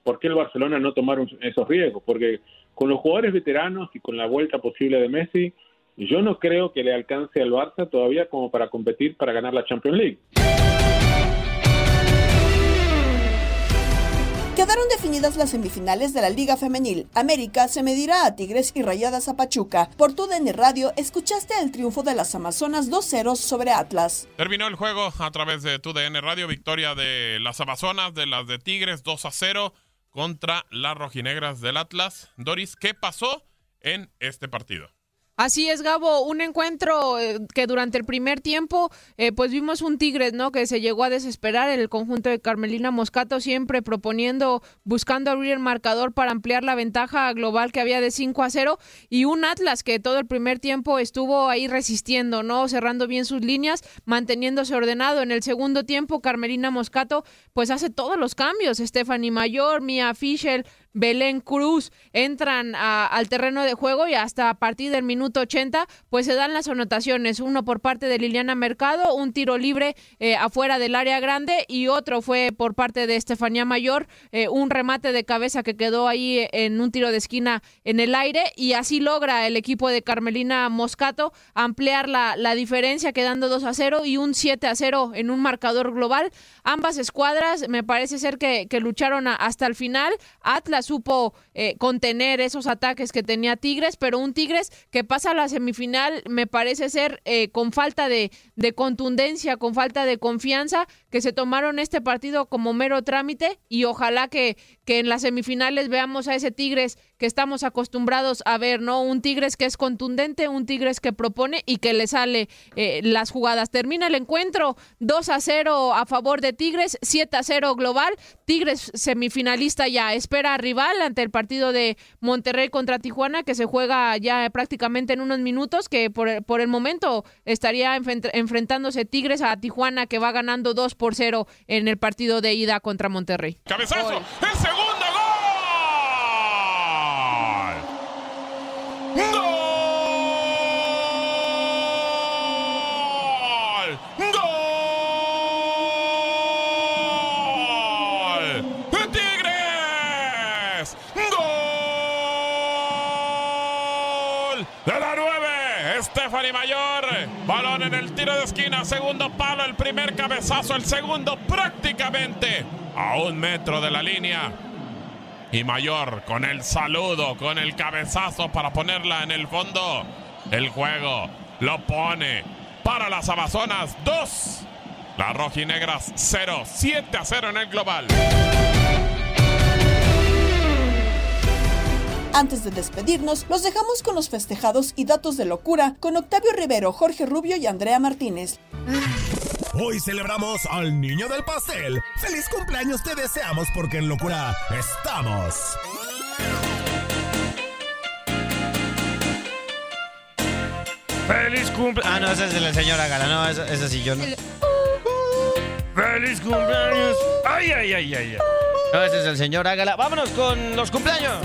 Speaker 22: ¿por qué el Barcelona no tomaron esos riesgos? Porque con los jugadores veteranos y con la vuelta posible de Messi, yo no creo que le alcance al Barça todavía como para competir para ganar la Champions League.
Speaker 1: Quedaron definidas las semifinales de la Liga Femenil. América se medirá a Tigres y Rayadas a Pachuca. Por tu DN Radio, escuchaste el triunfo de las Amazonas 2-0 sobre Atlas.
Speaker 4: Terminó el juego a través de tu DN Radio, victoria de las Amazonas, de las de Tigres, 2 a 0 contra las rojinegras del Atlas. Doris, ¿qué pasó en este partido?
Speaker 17: Así es, Gabo, un encuentro eh, que durante el primer tiempo, eh, pues vimos un Tigres, ¿no? Que se llegó a desesperar en el conjunto de Carmelina Moscato, siempre proponiendo, buscando abrir el marcador para ampliar la ventaja global que había de 5 a 0, y un Atlas que todo el primer tiempo estuvo ahí resistiendo, ¿no? Cerrando bien sus líneas, manteniéndose ordenado. En el segundo tiempo, Carmelina Moscato, pues hace todos los cambios. Stephanie Mayor, Mia Fischel, Belén Cruz entran al terreno de juego y hasta a partir del minuto 80 pues se dan las anotaciones, uno por parte de Liliana Mercado, un tiro libre eh, afuera del área grande y otro fue por parte de Estefanía Mayor, eh, un remate de cabeza que quedó ahí en un tiro de esquina en el aire y así logra el equipo de Carmelina Moscato ampliar la, diferencia quedando 2 a 0 y un 7 a 0 en un marcador global. Ambas escuadras me parece ser que, lucharon hasta el final. Atlas supo eh, contener esos ataques que tenía Tigres, pero un Tigres que pasa a la semifinal me parece ser eh, con falta de, de contundencia, con falta de confianza, que se tomaron este partido como mero trámite y ojalá que, que en las semifinales veamos a ese Tigres que estamos acostumbrados a ver, ¿no? Un Tigres que es contundente, un Tigres que propone y que le sale eh, las jugadas. Termina el encuentro 2 a 0 a favor de Tigres, 7 a 0 global. Tigres semifinalista ya espera a rival ante el partido de Monterrey contra Tijuana que se juega ya prácticamente en unos minutos que por, por el momento estaría enfrent- enfrentándose Tigres a Tijuana que va ganando 2 por 0 en el partido de ida contra Monterrey.
Speaker 4: ¡Cabezazo! ¡El gol! ¡Gol! ¡Gol! ¡Tigres! ¡Gol! De la 9, Stephanie Mayor. Balón en el tiro de esquina, segundo palo, el primer cabezazo, el segundo prácticamente a un metro de la línea. Y Mayor con el saludo, con el cabezazo para ponerla en el fondo. El juego lo pone para las Amazonas 2. Las rojinegras 0, 7 a 0 en el global.
Speaker 1: Antes de despedirnos, los dejamos con los festejados y datos de locura con Octavio Rivero, Jorge Rubio y Andrea Martínez.
Speaker 15: Hoy celebramos al niño del pastel. ¡Feliz cumpleaños te deseamos porque en locura estamos!
Speaker 16: ¡Feliz cumple! Ah, no, esa es de la señora Gala. No, esa, esa sí yo no. ¡Feliz cumpleaños! ¡Ay, ay, ay, ay! ay. No, ese es el señor Ágala. Vámonos con los cumpleaños.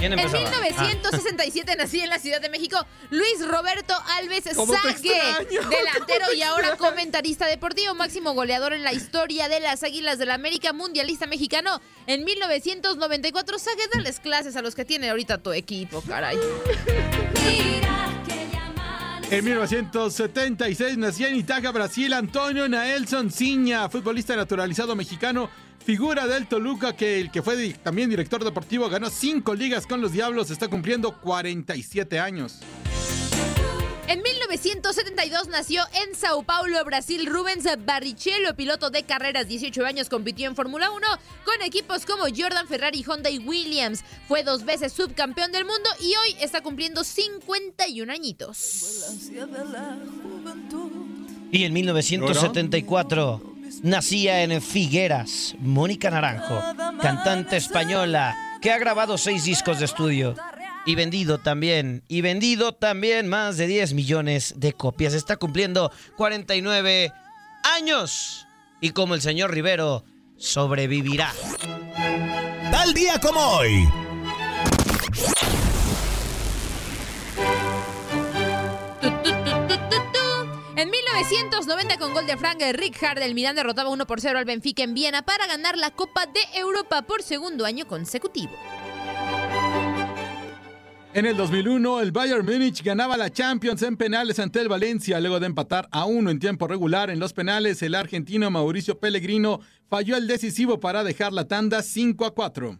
Speaker 16: ¿Quién
Speaker 8: En
Speaker 16: empezaba?
Speaker 8: 1967 nací en la Ciudad de México Luis Roberto Alves
Speaker 16: ¿Cómo te
Speaker 8: Sague, delantero
Speaker 16: ¿Cómo te
Speaker 8: y ahora comentarista deportivo, máximo goleador en la historia de las Águilas del América, mundialista mexicano. En 1994, Sague, dales clases a los que tiene ahorita tu equipo, caray.
Speaker 23: En 1976 nacía en Itaca, Brasil, Antonio Naelson Ciña, futbolista naturalizado mexicano, figura del Toluca, que el que fue también director deportivo, ganó cinco ligas con los Diablos, está cumpliendo 47 años.
Speaker 8: En 1972 nació en Sao Paulo, Brasil, Rubens Barrichello, piloto de carreras, 18 años, compitió en Fórmula 1 con equipos como Jordan, Ferrari, Honda y Williams. Fue dos veces subcampeón del mundo y hoy está cumpliendo 51 añitos.
Speaker 16: Y en 1974 nacía en Figueras Mónica Naranjo, cantante española que ha grabado seis discos de estudio y vendido también, y vendido también más de 10 millones de copias. Está cumpliendo 49 años y como el señor Rivero sobrevivirá.
Speaker 15: Tal día como hoy.
Speaker 8: En 1990 con gol de Frank Rijkaard, el Milan derrotaba 1 por 0 al Benfica en Viena para ganar la Copa de Europa por segundo año consecutivo.
Speaker 23: En el 2001, el Bayern Múnich ganaba la Champions en penales ante el Valencia. Luego de empatar a uno en tiempo regular en los penales, el argentino Mauricio Pellegrino falló el decisivo para dejar la tanda 5 a 4.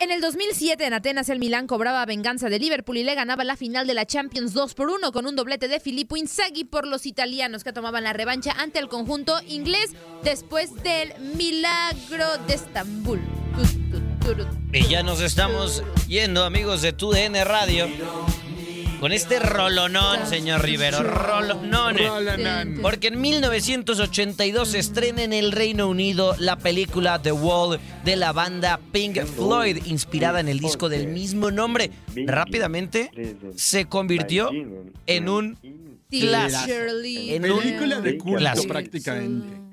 Speaker 8: En el 2007 en Atenas el Milán cobraba venganza de Liverpool y le ganaba la final de la Champions 2 por 1 con un doblete de Filippo Inzaghi por los italianos que tomaban la revancha ante el conjunto inglés después del milagro de Estambul.
Speaker 16: Y ya nos estamos yendo, amigos de TUDN Radio. Con este rolonón, señor Rivero, rolonón. Porque en 1982 se estrena en el Reino Unido la película The Wall de la banda Pink Floyd, inspirada en el disco del mismo nombre. Rápidamente se convirtió en un clásico. En
Speaker 23: Película de culto prácticamente.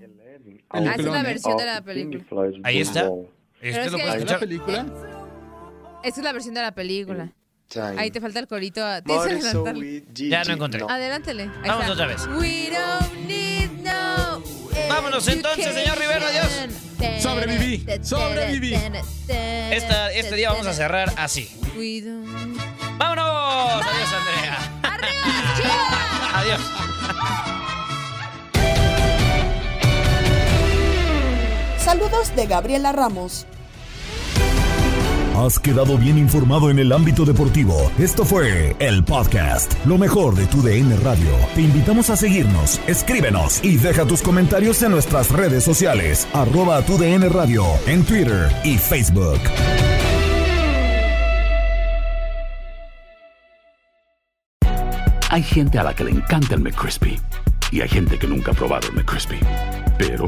Speaker 8: Ah, esa es la versión de la película.
Speaker 16: Ahí está.
Speaker 8: Pero
Speaker 16: Este
Speaker 8: es
Speaker 16: lo puedes escuchar.
Speaker 23: película?
Speaker 8: Esa es la versión de la película.
Speaker 16: Time.
Speaker 8: Ahí te falta el corito. Tienes.
Speaker 16: Ya no encontré.
Speaker 8: Adelántale. Ahí
Speaker 16: Vamos
Speaker 8: está.
Speaker 16: otra vez.
Speaker 8: We don't need no
Speaker 16: Vámonos entonces, señor Rivero, adiós.
Speaker 23: Sobreviví, sobreviví.
Speaker 16: Esta, este día vamos a cerrar así.
Speaker 8: We don't-
Speaker 16: ¡Vámonos! Adiós, Andrea. Adiós.
Speaker 1: Saludos de Gabriela Ramos.
Speaker 15: Has quedado bien informado en el ámbito deportivo. Esto fue el podcast, lo mejor de tu DN Radio. Te invitamos a seguirnos, escríbenos y deja tus comentarios en nuestras redes sociales, arroba tu DN Radio, en Twitter y Facebook.
Speaker 24: Hay gente a la que le encanta el McCrispy y hay gente que nunca ha probado el McCrispy. Pero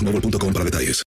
Speaker 15: boostmobile.com para detalles.